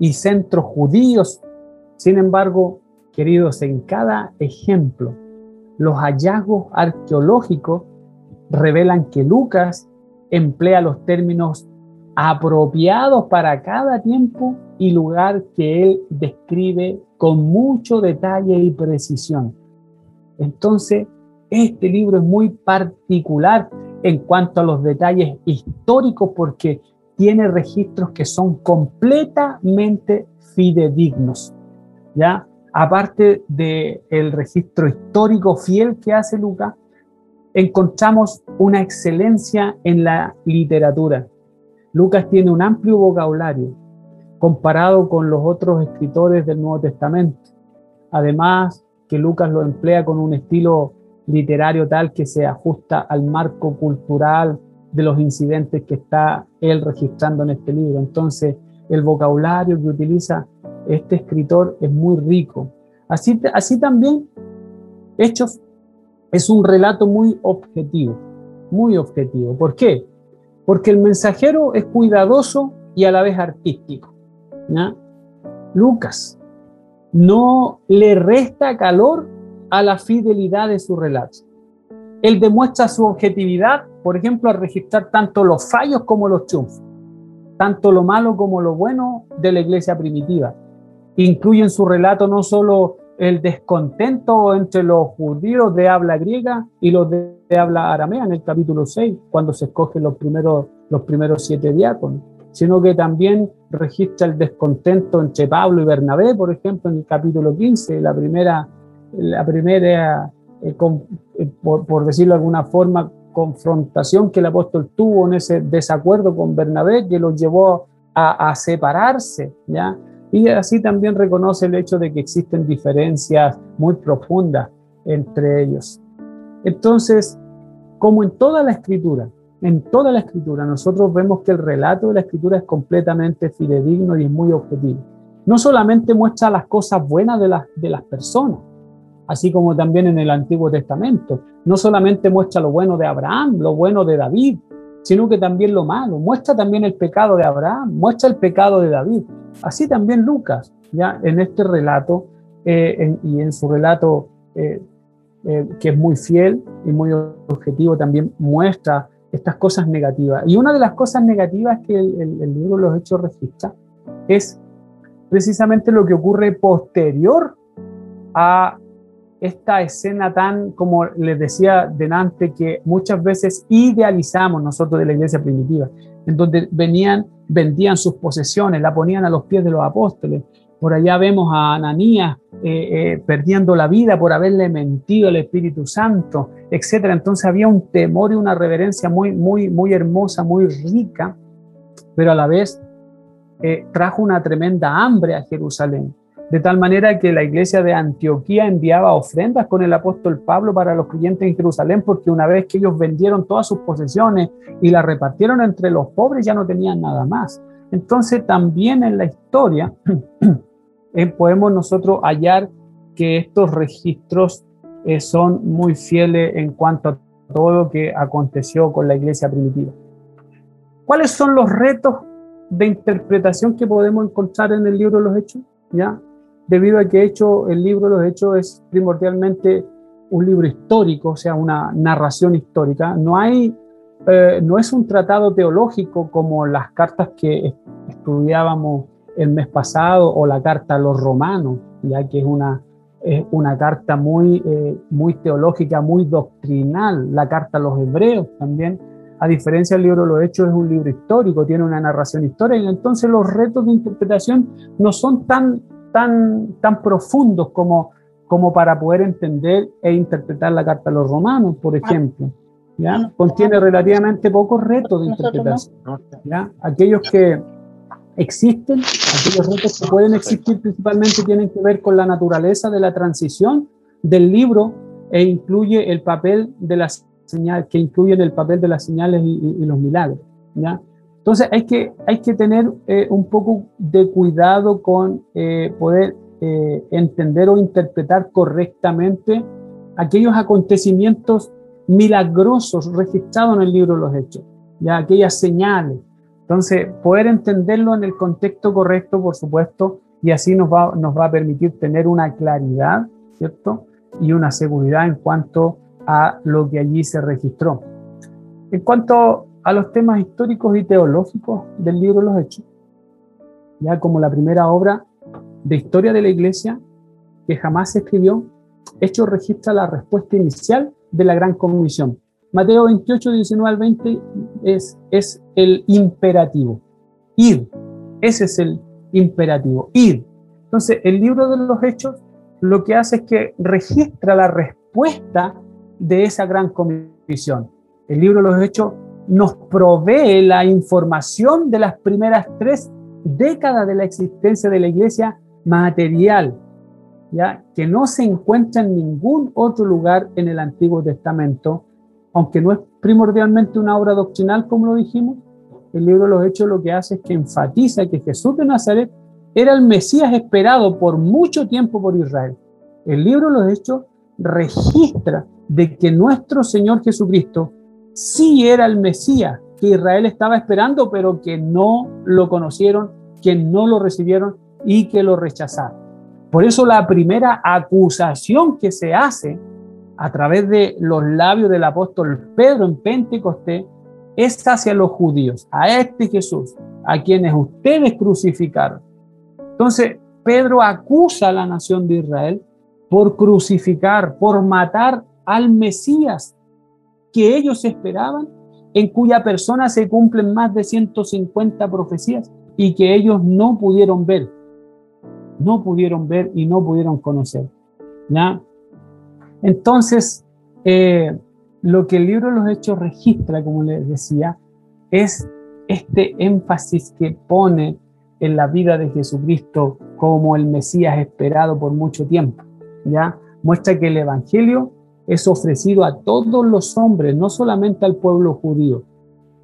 y centros judíos. Sin embargo, queridos, en cada ejemplo, los hallazgos arqueológicos revelan que Lucas emplea los términos apropiados para cada tiempo y lugar que él describe con mucho detalle y precisión. Entonces, este libro es muy particular en cuanto a los detalles históricos porque tiene registros que son completamente fidedignos. ¿Ya? Aparte del el registro histórico fiel que hace Lucas, encontramos una excelencia en la literatura. Lucas tiene un amplio vocabulario comparado con los otros escritores del Nuevo Testamento. Además, que Lucas lo emplea con un estilo literario tal que se ajusta al marco cultural de los incidentes que está él registrando en este libro. Entonces, el vocabulario que utiliza este escritor es muy rico. Así, así también, Hechos es un relato muy objetivo, muy objetivo. ¿Por qué? Porque el mensajero es cuidadoso y a la vez artístico. Lucas no le resta calor a la fidelidad de su relato. Él demuestra su objetividad, por ejemplo, al registrar tanto los fallos como los triunfos, tanto lo malo como lo bueno de la iglesia primitiva. Incluye en su relato no solo el descontento entre los judíos de habla griega y los de, habla aramea en el capítulo 6, cuando se escogen los primeros, los primeros siete diáconos, sino que también registra el descontento entre Pablo y Bernabé, por ejemplo, en el capítulo 15, la primera, la primera eh, eh, por, decirlo de alguna forma, confrontación que el apóstol tuvo en ese desacuerdo con Bernabé, que lo llevó a, separarse, ¿ya? Y así también reconoce el hecho de que existen diferencias muy profundas entre ellos. Entonces, como en toda la escritura, en toda la escritura, nosotros vemos que el relato de la escritura es completamente fidedigno y es muy objetivo. No solamente muestra las cosas buenas de las, de las personas, así como también en el Antiguo Testamento. No solamente muestra lo bueno de Abraham, lo bueno de David, sino que también lo malo. Muestra también el pecado de Abraham, muestra el pecado de David. Así también Lucas, ya en este relato eh, y en su relato eh, eh, que es muy fiel y muy objetivo, también muestra estas cosas negativas. Y una de las cosas negativas que el, el libro de los Hechos registra es precisamente lo que ocurre posterior a esta escena tan, como les decía delante, que muchas veces idealizamos nosotros de la iglesia primitiva, en donde venían, vendían sus posesiones, la ponían a los pies de los apóstoles. Por allá vemos a Ananías eh, eh, perdiendo la vida por haberle mentido al Espíritu Santo, etc. Entonces había un temor y una reverencia muy, muy, muy hermosa, muy rica, pero a la vez eh, trajo una tremenda hambre a Jerusalén de tal manera que la iglesia de Antioquía enviaba ofrendas con el apóstol Pablo para los creyentes en Jerusalén, porque una vez que ellos vendieron todas sus posesiones y las repartieron entre los pobres, ya no tenían nada más. Entonces también en la historia eh, podemos nosotros hallar que estos registros eh, son muy fieles en cuanto a todo lo que aconteció con la iglesia primitiva. ¿Cuáles son los retos de interpretación que podemos encontrar en el libro de los Hechos? ¿Ya? Debido a que hecho, el libro de los Hechos es primordialmente un libro histórico, o sea, una narración histórica. No, hay, eh, no es un tratado teológico como las cartas que estudiábamos el mes pasado o la carta a los romanos, ya que es una, es una carta muy, eh, muy teológica, muy doctrinal, la carta a los hebreos también. A diferencia del libro de los Hechos, es un libro histórico, tiene una narración histórica, entonces los retos de interpretación no son tan tan, tan profundos como, como para poder entender e interpretar la carta a los romanos, por ejemplo. ¿ya? Contiene relativamente pocos retos de interpretación. ¿ya? Aquellos que existen, aquellos retos que pueden existir principalmente tienen que ver con la naturaleza de la transición del libro e incluye el papel de las señales, que incluyen el papel de las señales y, y los milagros. ¿ya? Entonces hay que, hay que tener eh, un poco de cuidado con eh, poder eh, entender o interpretar correctamente aquellos acontecimientos milagrosos registrados en el libro de los Hechos, ya aquellas señales, Entonces, poder entenderlo en el contexto correcto, por supuesto, y así nos va, nos va a permitir tener una claridad, ¿cierto? Y una seguridad en cuanto a lo que allí se registró. En cuanto a los temas históricos y teológicos del libro Los Hechos, ya como la primera obra de historia de la iglesia que jamás se escribió, Hechos registra la respuesta inicial de la gran comisión. Mateo 28, 19 al 20 es, es el imperativo. Ir. Ese es el imperativo. Ir. Entonces, el libro de los Hechos lo que hace es que registra la respuesta de esa gran comisión. El libro de los Hechos nos provee la información de las primeras tres décadas de la existencia de la iglesia material, ¿ya? que no se encuentra en ningún otro lugar en el Antiguo Testamento, aunque no es primordialmente una obra doctrinal, como lo dijimos, el libro de los Hechos lo que hace es que enfatiza que Jesús de Nazaret era el Mesías esperado por mucho tiempo por Israel. El libro de los Hechos registra de que nuestro Señor Jesucristo sí era el Mesías que Israel estaba esperando, pero que no lo conocieron, que no lo recibieron y que lo rechazaron. Por eso la primera acusación que se hace a través de los labios del apóstol Pedro en Pentecostés es hacia los judíos, a este Jesús, a quienes ustedes crucificaron. Entonces, Pedro acusa a la nación de Israel por crucificar, por matar al Mesías que ellos esperaban, en cuya persona se cumplen más de 150 profecías y que ellos no pudieron ver, no pudieron ver y no pudieron conocer. ¿ya? Entonces, eh, lo que el libro de los Hechos registra, como les decía, es este énfasis que pone en la vida de Jesucristo como el Mesías esperado por mucho tiempo. ¿ya? Muestra que el Evangelio es ofrecido a todos los hombres, no solamente al pueblo judío.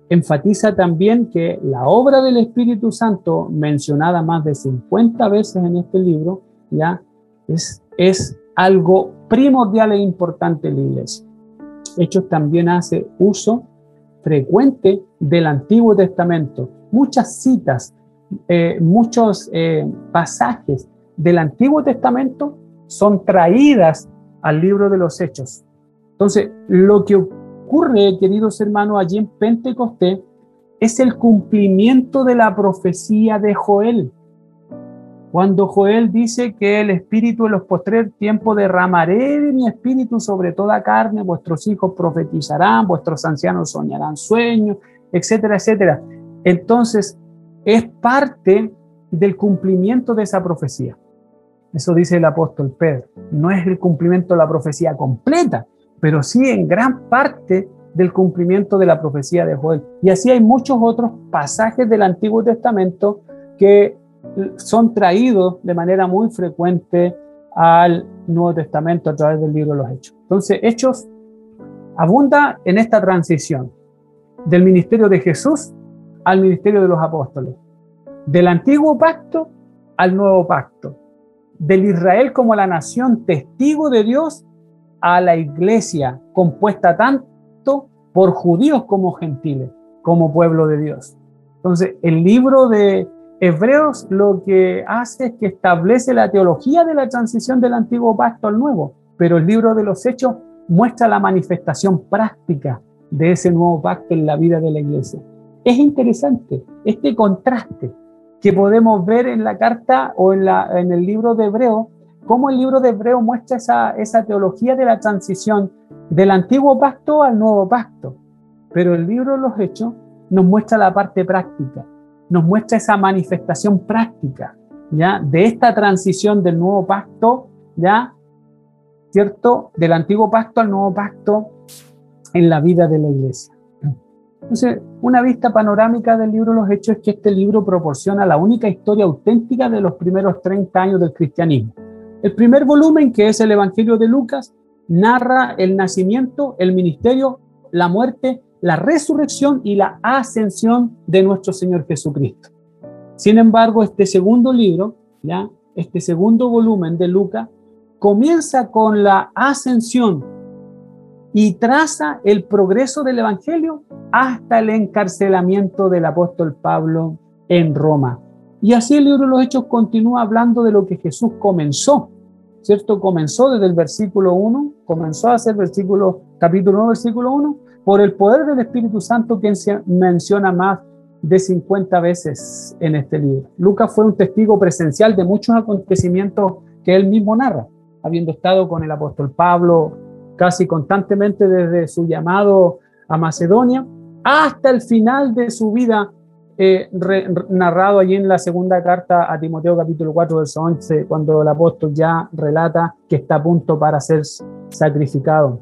Enfatiza también que la obra del Espíritu Santo, mencionada más de 50 veces en este libro, ya es, es algo primordial e importante en la iglesia. Hechos también hace uso frecuente del Antiguo Testamento. Muchas citas, eh, muchos eh, pasajes del Antiguo Testamento son traídas al libro de los Hechos. Entonces, lo que ocurre, queridos hermanos, allí en Pentecostés es el cumplimiento de la profecía de Joel. Cuando Joel dice que el Espíritu en los postreros tiempos derramaré de mi Espíritu sobre toda carne, vuestros hijos profetizarán, vuestros ancianos soñarán sueños, etcétera, etcétera. Entonces, es parte del cumplimiento de esa profecía. Eso dice el apóstol Pedro. No es el cumplimiento de la profecía completa, pero sí en gran parte del cumplimiento de la profecía de Joel. Y así hay muchos otros pasajes del Antiguo Testamento que son traídos de manera muy frecuente al Nuevo Testamento a través del libro de los Hechos. Entonces, Hechos abunda en esta transición del ministerio de Jesús al ministerio de los apóstoles, del antiguo pacto al nuevo pacto, del Israel como la nación testigo de Dios a la iglesia compuesta tanto por judíos como gentiles, como pueblo de Dios. Entonces, el libro de Hebreos lo que hace es que establece la teología de la transición del antiguo pacto al nuevo, pero el libro de los hechos muestra la manifestación práctica de ese nuevo pacto en la vida de la iglesia. Es interesante este contraste que podemos ver en la carta o en, la, en el libro de Hebreo, cómo el libro de Hebreo muestra esa, esa teología de la transición del antiguo pacto al nuevo pacto. Pero el libro de los hechos nos muestra la parte práctica, nos muestra esa manifestación práctica, ¿ya? De esta transición del nuevo pacto, ¿ya? ¿Cierto? Del antiguo pacto al nuevo pacto en la vida de la iglesia. Entonces, una vista panorámica del libro Los Hechos es que este libro proporciona la única historia auténtica de los primeros 30 años del cristianismo. El primer volumen, que es el Evangelio de Lucas, narra el nacimiento, el ministerio, la muerte la resurrección y la ascensión de nuestro Señor Jesucristo. Sin embargo, este segundo libro, ya, este segundo volumen de Lucas, comienza con la ascensión y traza el progreso del Evangelio hasta el encarcelamiento del apóstol Pablo en Roma. Y así el libro de los Hechos continúa hablando de lo que Jesús comenzó, ¿cierto? Comenzó desde el versículo 1, comenzó a hacer versículo, capítulo 1, versículo 1, por el poder del Espíritu Santo que menciona más de 50 veces en este libro. Lucas fue un testigo presencial de muchos acontecimientos que él mismo narra, habiendo estado con el apóstol Pablo casi constantemente desde su llamado a Macedonia hasta el final de su vida, eh, narrado allí en la segunda carta a Timoteo capítulo 4, verso 11, cuando el apóstol ya relata que está a punto para ser sacrificado.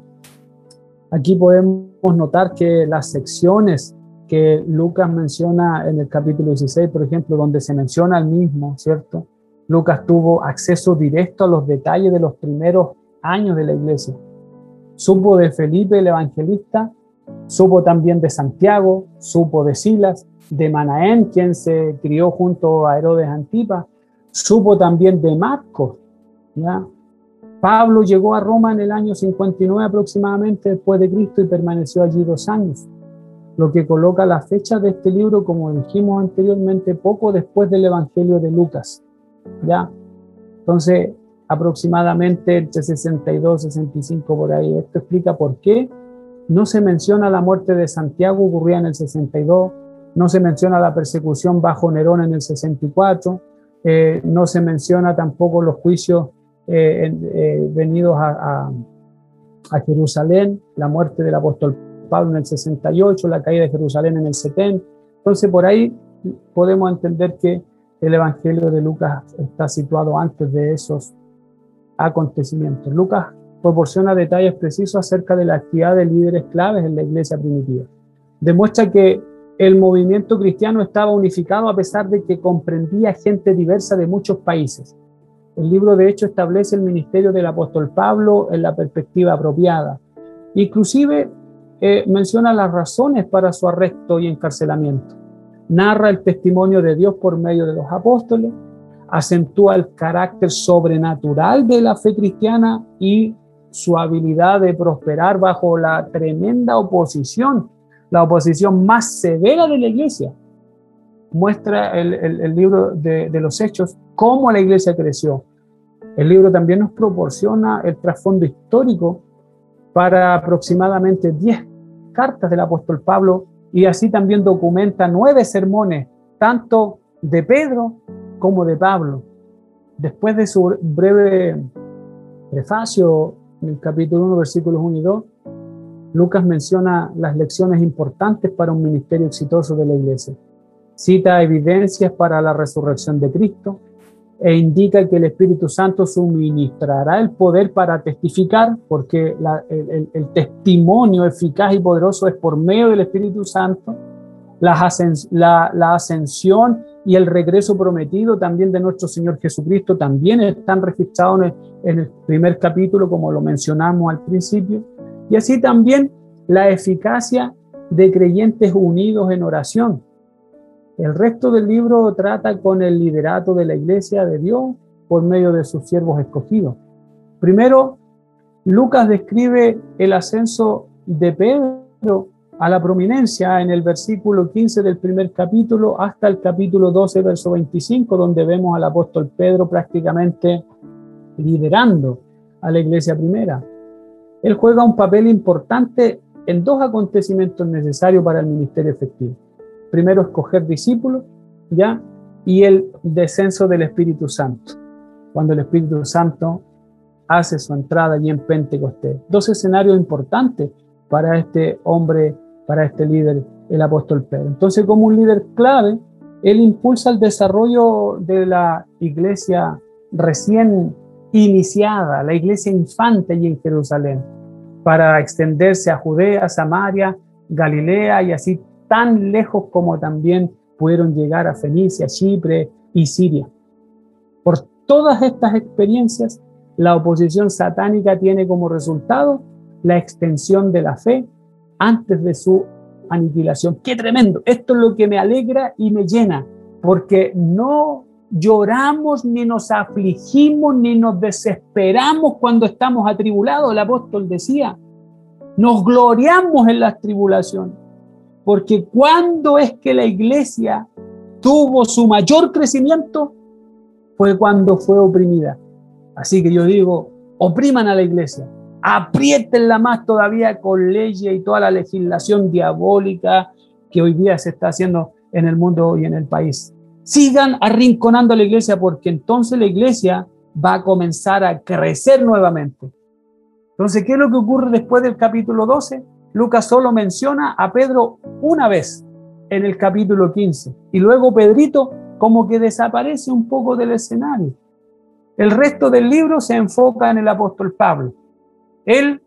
Aquí podemos notar que las secciones que Lucas menciona en el capítulo 16, por ejemplo, donde se menciona el mismo, ¿cierto? Lucas tuvo acceso directo a los detalles de los primeros años de la iglesia. Supo de Felipe el evangelista, supo también de Santiago, supo de Silas, de Manaén, quien se crió junto a Herodes Antipas, supo también de Marcos. ¿ya? Pablo llegó a Roma en el año 59 aproximadamente después de Cristo y permaneció allí dos años lo que coloca la fecha de este libro, como dijimos anteriormente, poco después del Evangelio de Lucas. ¿ya? Entonces, aproximadamente entre 62, 65 por ahí. Esto explica por qué no se menciona la muerte de Santiago, ocurría en el 62, no se menciona la persecución bajo Nerón en el 64, eh, no se menciona tampoco los juicios eh, eh, venidos a, a Jerusalén, la muerte del apóstol Pablo en el 68, la caída de Jerusalén en el 70. Entonces por ahí podemos entender que el Evangelio de Lucas está situado antes de esos acontecimientos. Lucas proporciona detalles precisos acerca de la actividad de líderes claves en la iglesia primitiva. Demuestra que el movimiento cristiano estaba unificado a pesar de que comprendía gente diversa de muchos países. El libro de hecho establece el ministerio del apóstol Pablo en la perspectiva apropiada. Inclusive eh, menciona las razones para su arresto y encarcelamiento. Narra el testimonio de Dios por medio de los apóstoles, acentúa el carácter sobrenatural de la fe cristiana y su habilidad de prosperar bajo la tremenda oposición, la oposición más severa de la iglesia. Muestra el, libro de, los hechos cómo la iglesia creció. El libro también nos proporciona el trasfondo histórico para aproximadamente 10 cartas del apóstol Pablo y así también documenta nueve sermones, tanto de Pedro como de Pablo. Después de su breve prefacio en el capítulo 1, versículos 1 y 2, Lucas menciona las lecciones importantes para un ministerio exitoso de la iglesia. Cita evidencias para la resurrección de Cristo, e indica que el Espíritu Santo suministrará el poder para testificar, porque el, testimonio eficaz y poderoso es por medio del Espíritu Santo, la, la, ascensión y el regreso prometido también de nuestro Señor Jesucristo también están registrados en el primer capítulo, como lo mencionamos al principio, y así también la eficacia de creyentes unidos en oración, el resto del libro trata con el liderato de la iglesia de Dios por medio de sus siervos escogidos. Primero, Lucas describe el ascenso de Pedro a la prominencia en el versículo 15 del primer capítulo hasta el capítulo 12, verso 25, donde vemos al apóstol Pedro prácticamente liderando a la iglesia primera. Él juega un papel importante en dos acontecimientos necesarios para el ministerio efectivo primero escoger discípulos, ¿ya? Y el descenso del Espíritu Santo, cuando el Espíritu Santo hace su entrada allí en Pentecostés. Dos escenarios importantes para este hombre, para este líder, el apóstol Pedro. Entonces, como un líder clave, él impulsa el desarrollo de la iglesia recién iniciada, la iglesia infante allí en Jerusalén, para extenderse a Judea, Samaria, Galilea y así tan lejos como también pudieron llegar a Fenicia, Chipre y Siria. Por todas estas experiencias, la oposición satánica tiene como resultado la extensión de la fe antes de su aniquilación. ¡Qué tremendo! Esto es lo que me alegra y me llena, porque no lloramos, ni nos afligimos, ni nos desesperamos cuando estamos atribulados. El apóstol decía, nos gloriamos en las tribulaciones, porque cuando es que la iglesia tuvo su mayor crecimiento, fue cuando fue oprimida. Así que yo digo, opriman a la iglesia, apriétenla más todavía con leyes y toda la legislación diabólica que hoy día se está haciendo en el mundo y en el país. Sigan arrinconando a la iglesia porque entonces la iglesia va a comenzar a crecer nuevamente. Entonces, ¿qué es lo que ocurre después del capítulo 12? Lucas solo menciona a Pedro una vez en el capítulo 15 y luego Pedrito como que desaparece un poco del escenario. El resto del libro se enfoca en el apóstol Pablo. Él,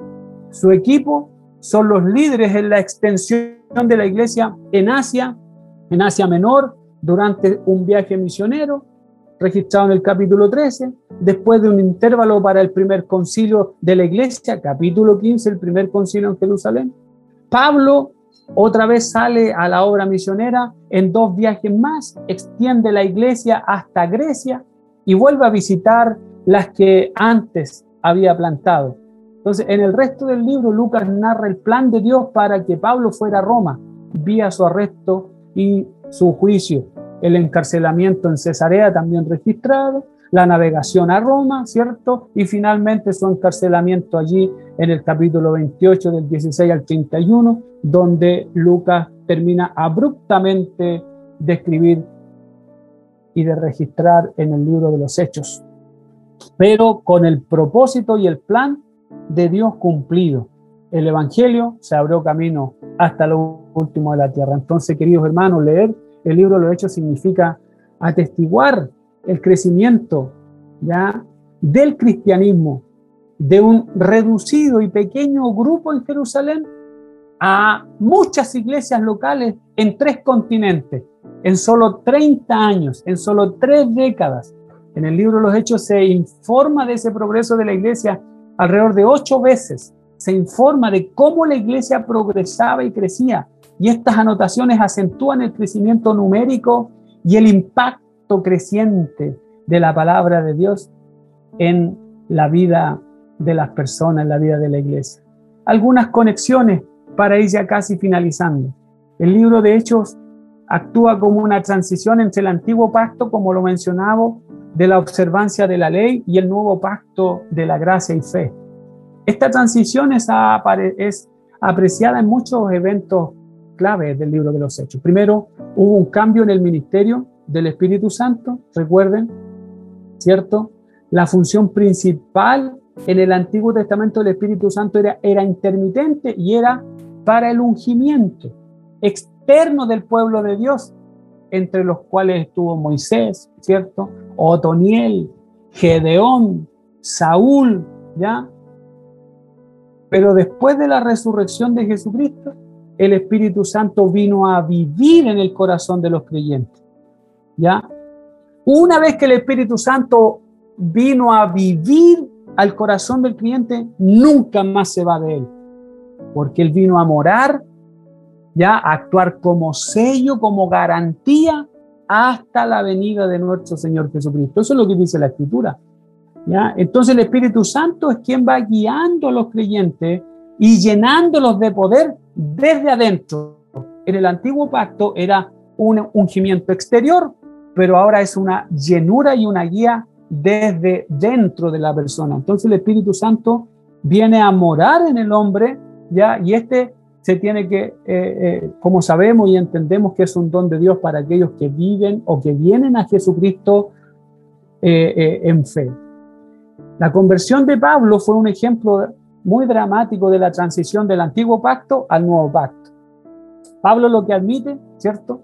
su equipo, son los líderes en la extensión de la iglesia en Asia, en Asia Menor, durante un viaje misionero, registrado en el capítulo 13, después de un intervalo para el primer concilio de la iglesia, capítulo 15, el primer concilio en Jerusalén. Pablo otra vez sale a la obra misionera en dos viajes más, extiende la iglesia hasta Grecia y vuelve a visitar las que antes había plantado. Entonces, en el resto del libro, Lucas narra el plan de Dios para que Pablo fuera a Roma, vía su arresto y su juicio, el encarcelamiento en Cesarea también registrado, la navegación a Roma, ¿cierto? Y finalmente su encarcelamiento allí en el capítulo 28 del 16 al 31, donde Lucas termina abruptamente de escribir y de registrar en el libro de los Hechos, pero con el propósito y el plan de Dios cumplido. El Evangelio se abrió camino hasta lo último de la tierra. Entonces, queridos hermanos, leer el libro de los Hechos significa atestiguar el crecimiento ya del cristianismo de un reducido y pequeño grupo en Jerusalén a muchas iglesias locales en tres continentes, en solo 30 años, en solo tres décadas. En el libro de los Hechos se informa de ese progreso de la iglesia alrededor de ocho veces. Se informa de cómo la iglesia progresaba y crecía. Y estas anotaciones acentúan el crecimiento numérico y el impacto creciente de la palabra de Dios en la vida de las personas, en la vida de la iglesia. Algunas conexiones para ir ya casi finalizando. El libro de Hechos actúa como una transición entre el antiguo pacto, como lo mencionaba, de la observancia de la ley y el nuevo pacto de la gracia y fe. Esta transición es, apreciada en muchos eventos claves del libro de los Hechos. Primero, hubo un cambio en el ministerio del Espíritu Santo, recuerden, ¿cierto? La función principal en el Antiguo Testamento del Espíritu Santo era, era intermitente y era para el ungimiento externo del pueblo de Dios, entre los cuales estuvo Moisés, ¿cierto? Otoniel, Gedeón, Saúl, ¿ya? Pero después de la resurrección de Jesucristo, el Espíritu Santo vino a vivir en el corazón de los creyentes. ¿Ya? Una vez que el Espíritu Santo vino a vivir al corazón del cliente, nunca más se va de él porque Él vino a morar, ya a actuar como sello, como garantía hasta la venida de nuestro Señor Jesucristo. Eso es lo que dice la Escritura. ¿ya? Entonces el Espíritu Santo es quien va guiando a los creyentes y llenándolos de poder desde adentro. En el antiguo pacto era un ungimiento exterior, pero ahora es una llenura y una guía desde dentro de la persona. Entonces el Espíritu Santo viene a morar en el hombre ¿ya? Y este se tiene que, eh, eh, como sabemos y entendemos que es un don de Dios para aquellos que viven o que vienen a Jesucristo eh, en fe. La conversión de Pablo fue un ejemplo muy dramático de la transición del antiguo pacto al nuevo pacto. Pablo lo que admite, ¿cierto?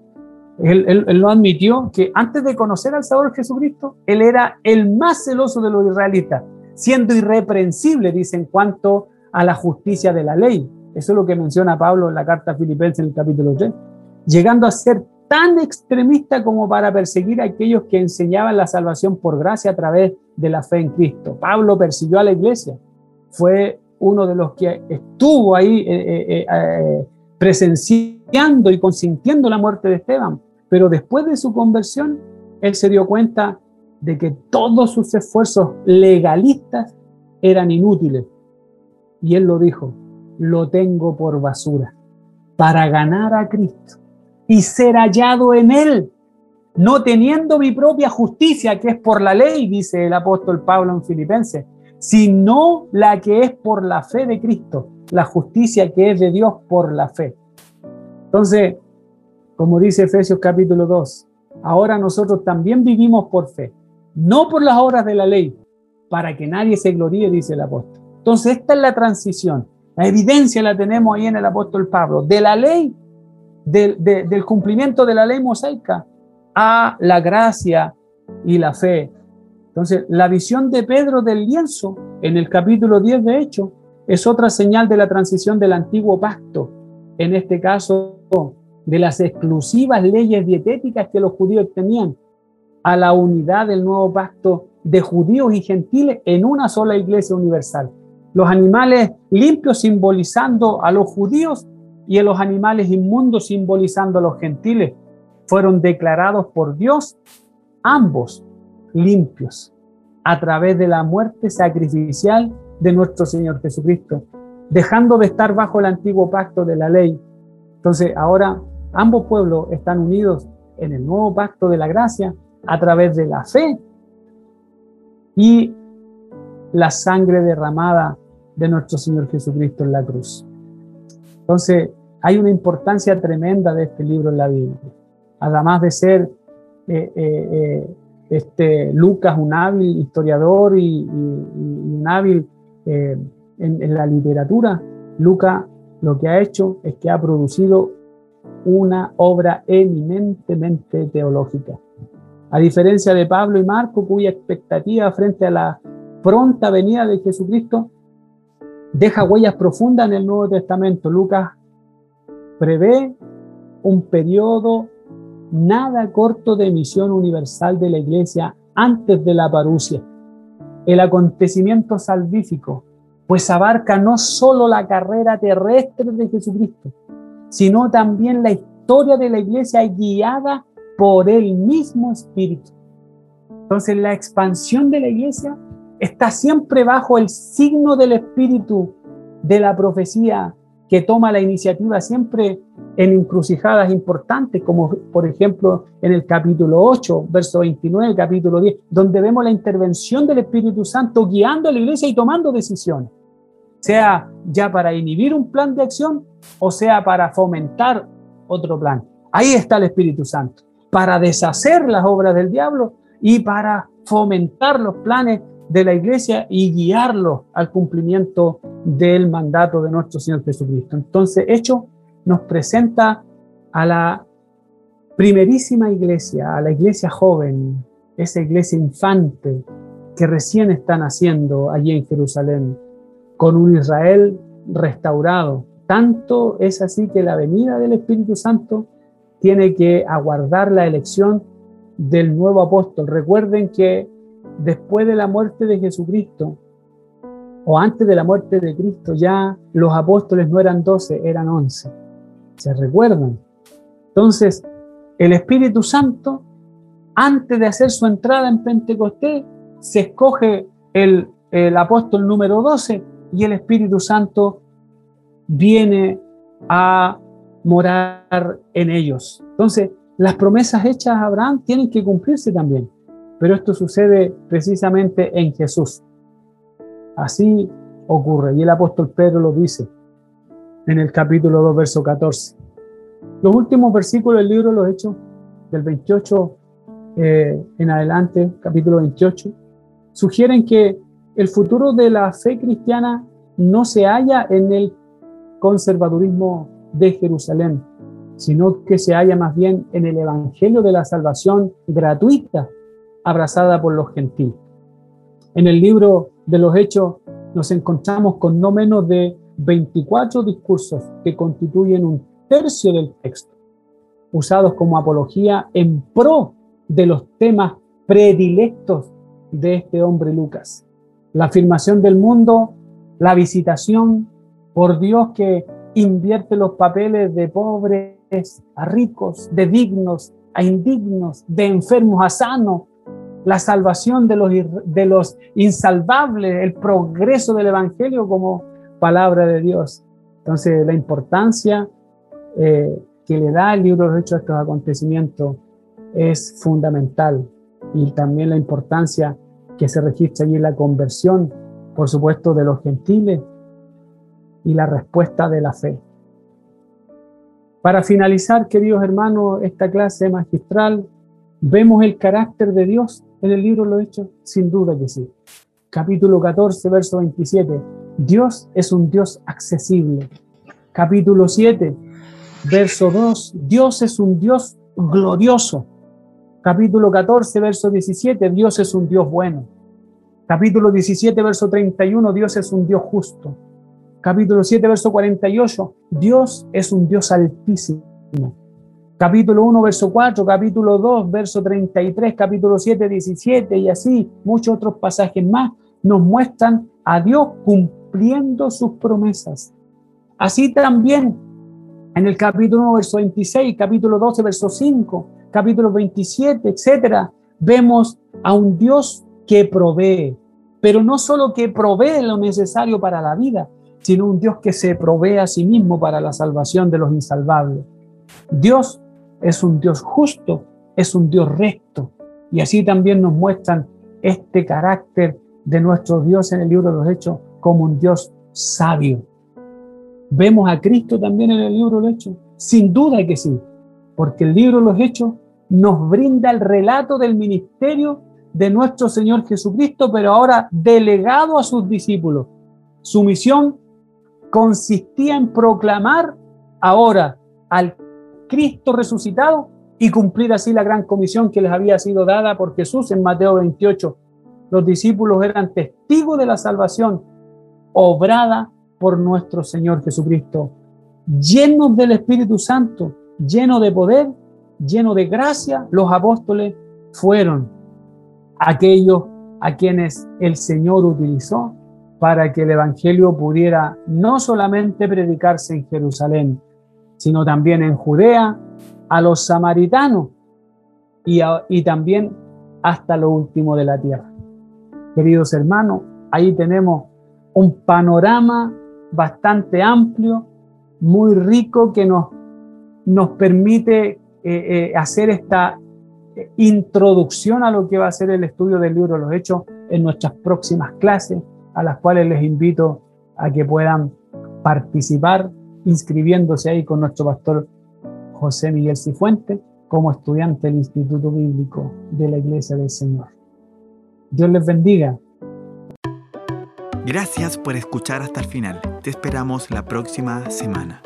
Él, él, él, lo admitió que antes de conocer al Salvador Jesucristo, él era el más celoso de los israelitas, siendo irreprensible, dice, en cuanto a la justicia de la ley. Eso es lo que menciona Pablo en la carta a Filipenses en el capítulo 3. Llegando a ser tan extremista como para perseguir a aquellos que enseñaban la salvación por gracia a través de la fe en Cristo. Pablo persiguió a la iglesia. Fue uno de los que estuvo ahí eh, eh, eh, presenciando y consintiendo la muerte de Esteban. Pero después de su conversión, él se dio cuenta de que todos sus esfuerzos legalistas eran inútiles y él lo dijo, lo tengo por basura para ganar a Cristo y ser hallado en Él, no teniendo mi propia justicia, que es por la ley, dice el apóstol Pablo en Filipenses, sino la que es por la fe de Cristo, la justicia que es de Dios por la fe. Entonces, como dice Efesios capítulo 2, ahora nosotros también vivimos por fe, no por las obras de la ley, para que nadie se gloríe, dice el apóstol. Entonces, esta es la transición. La evidencia la tenemos ahí en el apóstol Pablo, de la ley, del cumplimiento de la ley mosaica a la gracia y la fe. Entonces, la visión de Pedro del lienzo en el capítulo 10 de Hechos es otra señal de la transición del antiguo pacto, en este caso de las exclusivas leyes dietéticas que los judíos tenían, a la unidad del nuevo pacto de judíos y gentiles en una sola iglesia universal. Los animales limpios simbolizando a los judíos y a los animales inmundos simbolizando a los gentiles fueron declarados por Dios ambos limpios a través de la muerte sacrificial de nuestro Señor Jesucristo, dejando de estar bajo el antiguo pacto de la ley. Entonces ahora ambos pueblos están unidos en el nuevo pacto de la gracia a través de la fe y la sangre derramada de nuestro Señor Jesucristo en la cruz. Entonces, hay una importancia tremenda de este libro en la Biblia. Además de ser eh, eh, eh, este, Lucas un hábil historiador y, un hábil en, en la literatura, Lucas lo que ha hecho es que ha producido una obra eminentemente teológica. A diferencia de Pablo y Marco, cuya expectativa frente a la pronta venida de Jesucristo deja huellas profundas en el Nuevo Testamento. Lucas prevé un periodo nada corto de misión universal de la iglesia antes de la parucia. El acontecimiento salvífico, pues abarca no solo la carrera terrestre de Jesucristo, sino también la historia de la iglesia guiada por el mismo Espíritu. Entonces la expansión de la iglesia está siempre bajo el signo del Espíritu de la profecía que toma la iniciativa siempre en encrucijadas importantes, como por ejemplo en el capítulo 8, verso 29, capítulo 10, donde vemos la intervención del Espíritu Santo guiando a la iglesia y tomando decisiones, sea ya para inhibir un plan de acción o sea para fomentar otro plan. Ahí está el Espíritu Santo para deshacer las obras del diablo y para fomentar los planes de la iglesia y guiarlos al cumplimiento del mandato de nuestro Señor Jesucristo. Entonces, hecho nos presenta a la primerísima iglesia, a la iglesia joven, esa iglesia infante que recién están haciendo allí en Jerusalén, con un Israel restaurado. Tanto es así que la venida del Espíritu Santo tiene que aguardar la elección del nuevo apóstol. Recuerden que después de la muerte de Jesucristo, o antes de la muerte de Cristo, ya los apóstoles no eran doce, eran once. ¿Se recuerdan? Entonces, el Espíritu Santo, antes de hacer su entrada en Pentecostés, se escoge el, el apóstol número 12 y el Espíritu Santo viene a morar en ellos. Entonces, las promesas hechas a Abraham tienen que cumplirse también, pero esto sucede precisamente en Jesús. Así ocurre, y el apóstol Pedro lo dice en el capítulo 2, verso 14. Los últimos versículos del libro Los Hechos, del 28 eh, en adelante, capítulo 28, sugieren que el futuro de la fe cristiana no se halla en el conservadurismo de Jerusalén, sino que se halla más bien en el Evangelio de la salvación gratuita abrazada por los gentiles. En el libro de los Hechos nos encontramos con no menos de 24 discursos que constituyen un tercio del texto, usados como apología en pro de los temas predilectos de este hombre Lucas. La afirmación del mundo, la visitación por Dios que invierte los papeles de pobres a ricos, de dignos a indignos, de enfermos a sanos, la salvación de los, de los insalvables, el progreso del Evangelio como palabra de Dios. Entonces, la importancia eh, que le da el libro de hechos a estos acontecimientos es fundamental y también la importancia que se registra allí la conversión, por supuesto, de los gentiles y la respuesta de la fe. Para finalizar, queridos hermanos, esta clase magistral, ¿vemos el carácter de Dios en el libro de los Hechos? Sin duda que sí. Capítulo 14, verso 27. Dios es un Dios accesible. Capítulo 7, verso 2. Dios es un Dios glorioso. Capítulo 14, verso 17. Dios es un Dios bueno. Capítulo 17, verso 31. Dios es un Dios justo. Capítulo 7, verso 48. Dios es un Dios altísimo. Capítulo 1, verso 4, capítulo 2, verso 33, capítulo 7, 17 y así muchos otros pasajes más nos muestran a Dios cumpliendo sus promesas. Así también en el capítulo 1, verso 26, capítulo 12, verso 5, capítulo 27, etcétera, vemos a un Dios que provee, pero no solo que provee lo necesario para la vida, sino un Dios que se provee a sí mismo para la salvación de los insalvables. Dios es un Dios justo, es un Dios recto, y así también nos muestran este carácter de nuestro Dios en el libro de los Hechos como un Dios sabio. ¿Vemos a Cristo también en el libro de los Hechos? Sin duda que sí, porque el libro de los Hechos nos brinda el relato del ministerio de nuestro Señor Jesucristo, pero ahora delegado a sus discípulos. Su misión consistía en proclamar ahora al Cristo resucitado y cumplir así la gran comisión que les había sido dada por Jesús en Mateo 28. Los discípulos eran testigos de la salvación obrada por nuestro Señor Jesucristo, llenos del Espíritu Santo, llenos de poder, llenos de gracia, los apóstoles fueron aquellos a quienes el Señor utilizó para que el Evangelio pudiera no solamente predicarse en Jerusalén, sino también en Judea, a los samaritanos y, y también hasta lo último de la tierra. Queridos hermanos, ahí tenemos un panorama bastante amplio, muy rico, que nos, nos permite eh, eh, hacer esta introducción a lo que va a ser el estudio del libro de los Hechos en nuestras próximas clases, a las cuales les invito a que puedan participar inscribiéndose ahí con nuestro pastor José Miguel Cifuente como estudiante del Instituto Bíblico de la Iglesia del Señor. Dios les bendiga.
Gracias por escuchar hasta el final. Te esperamos la próxima semana.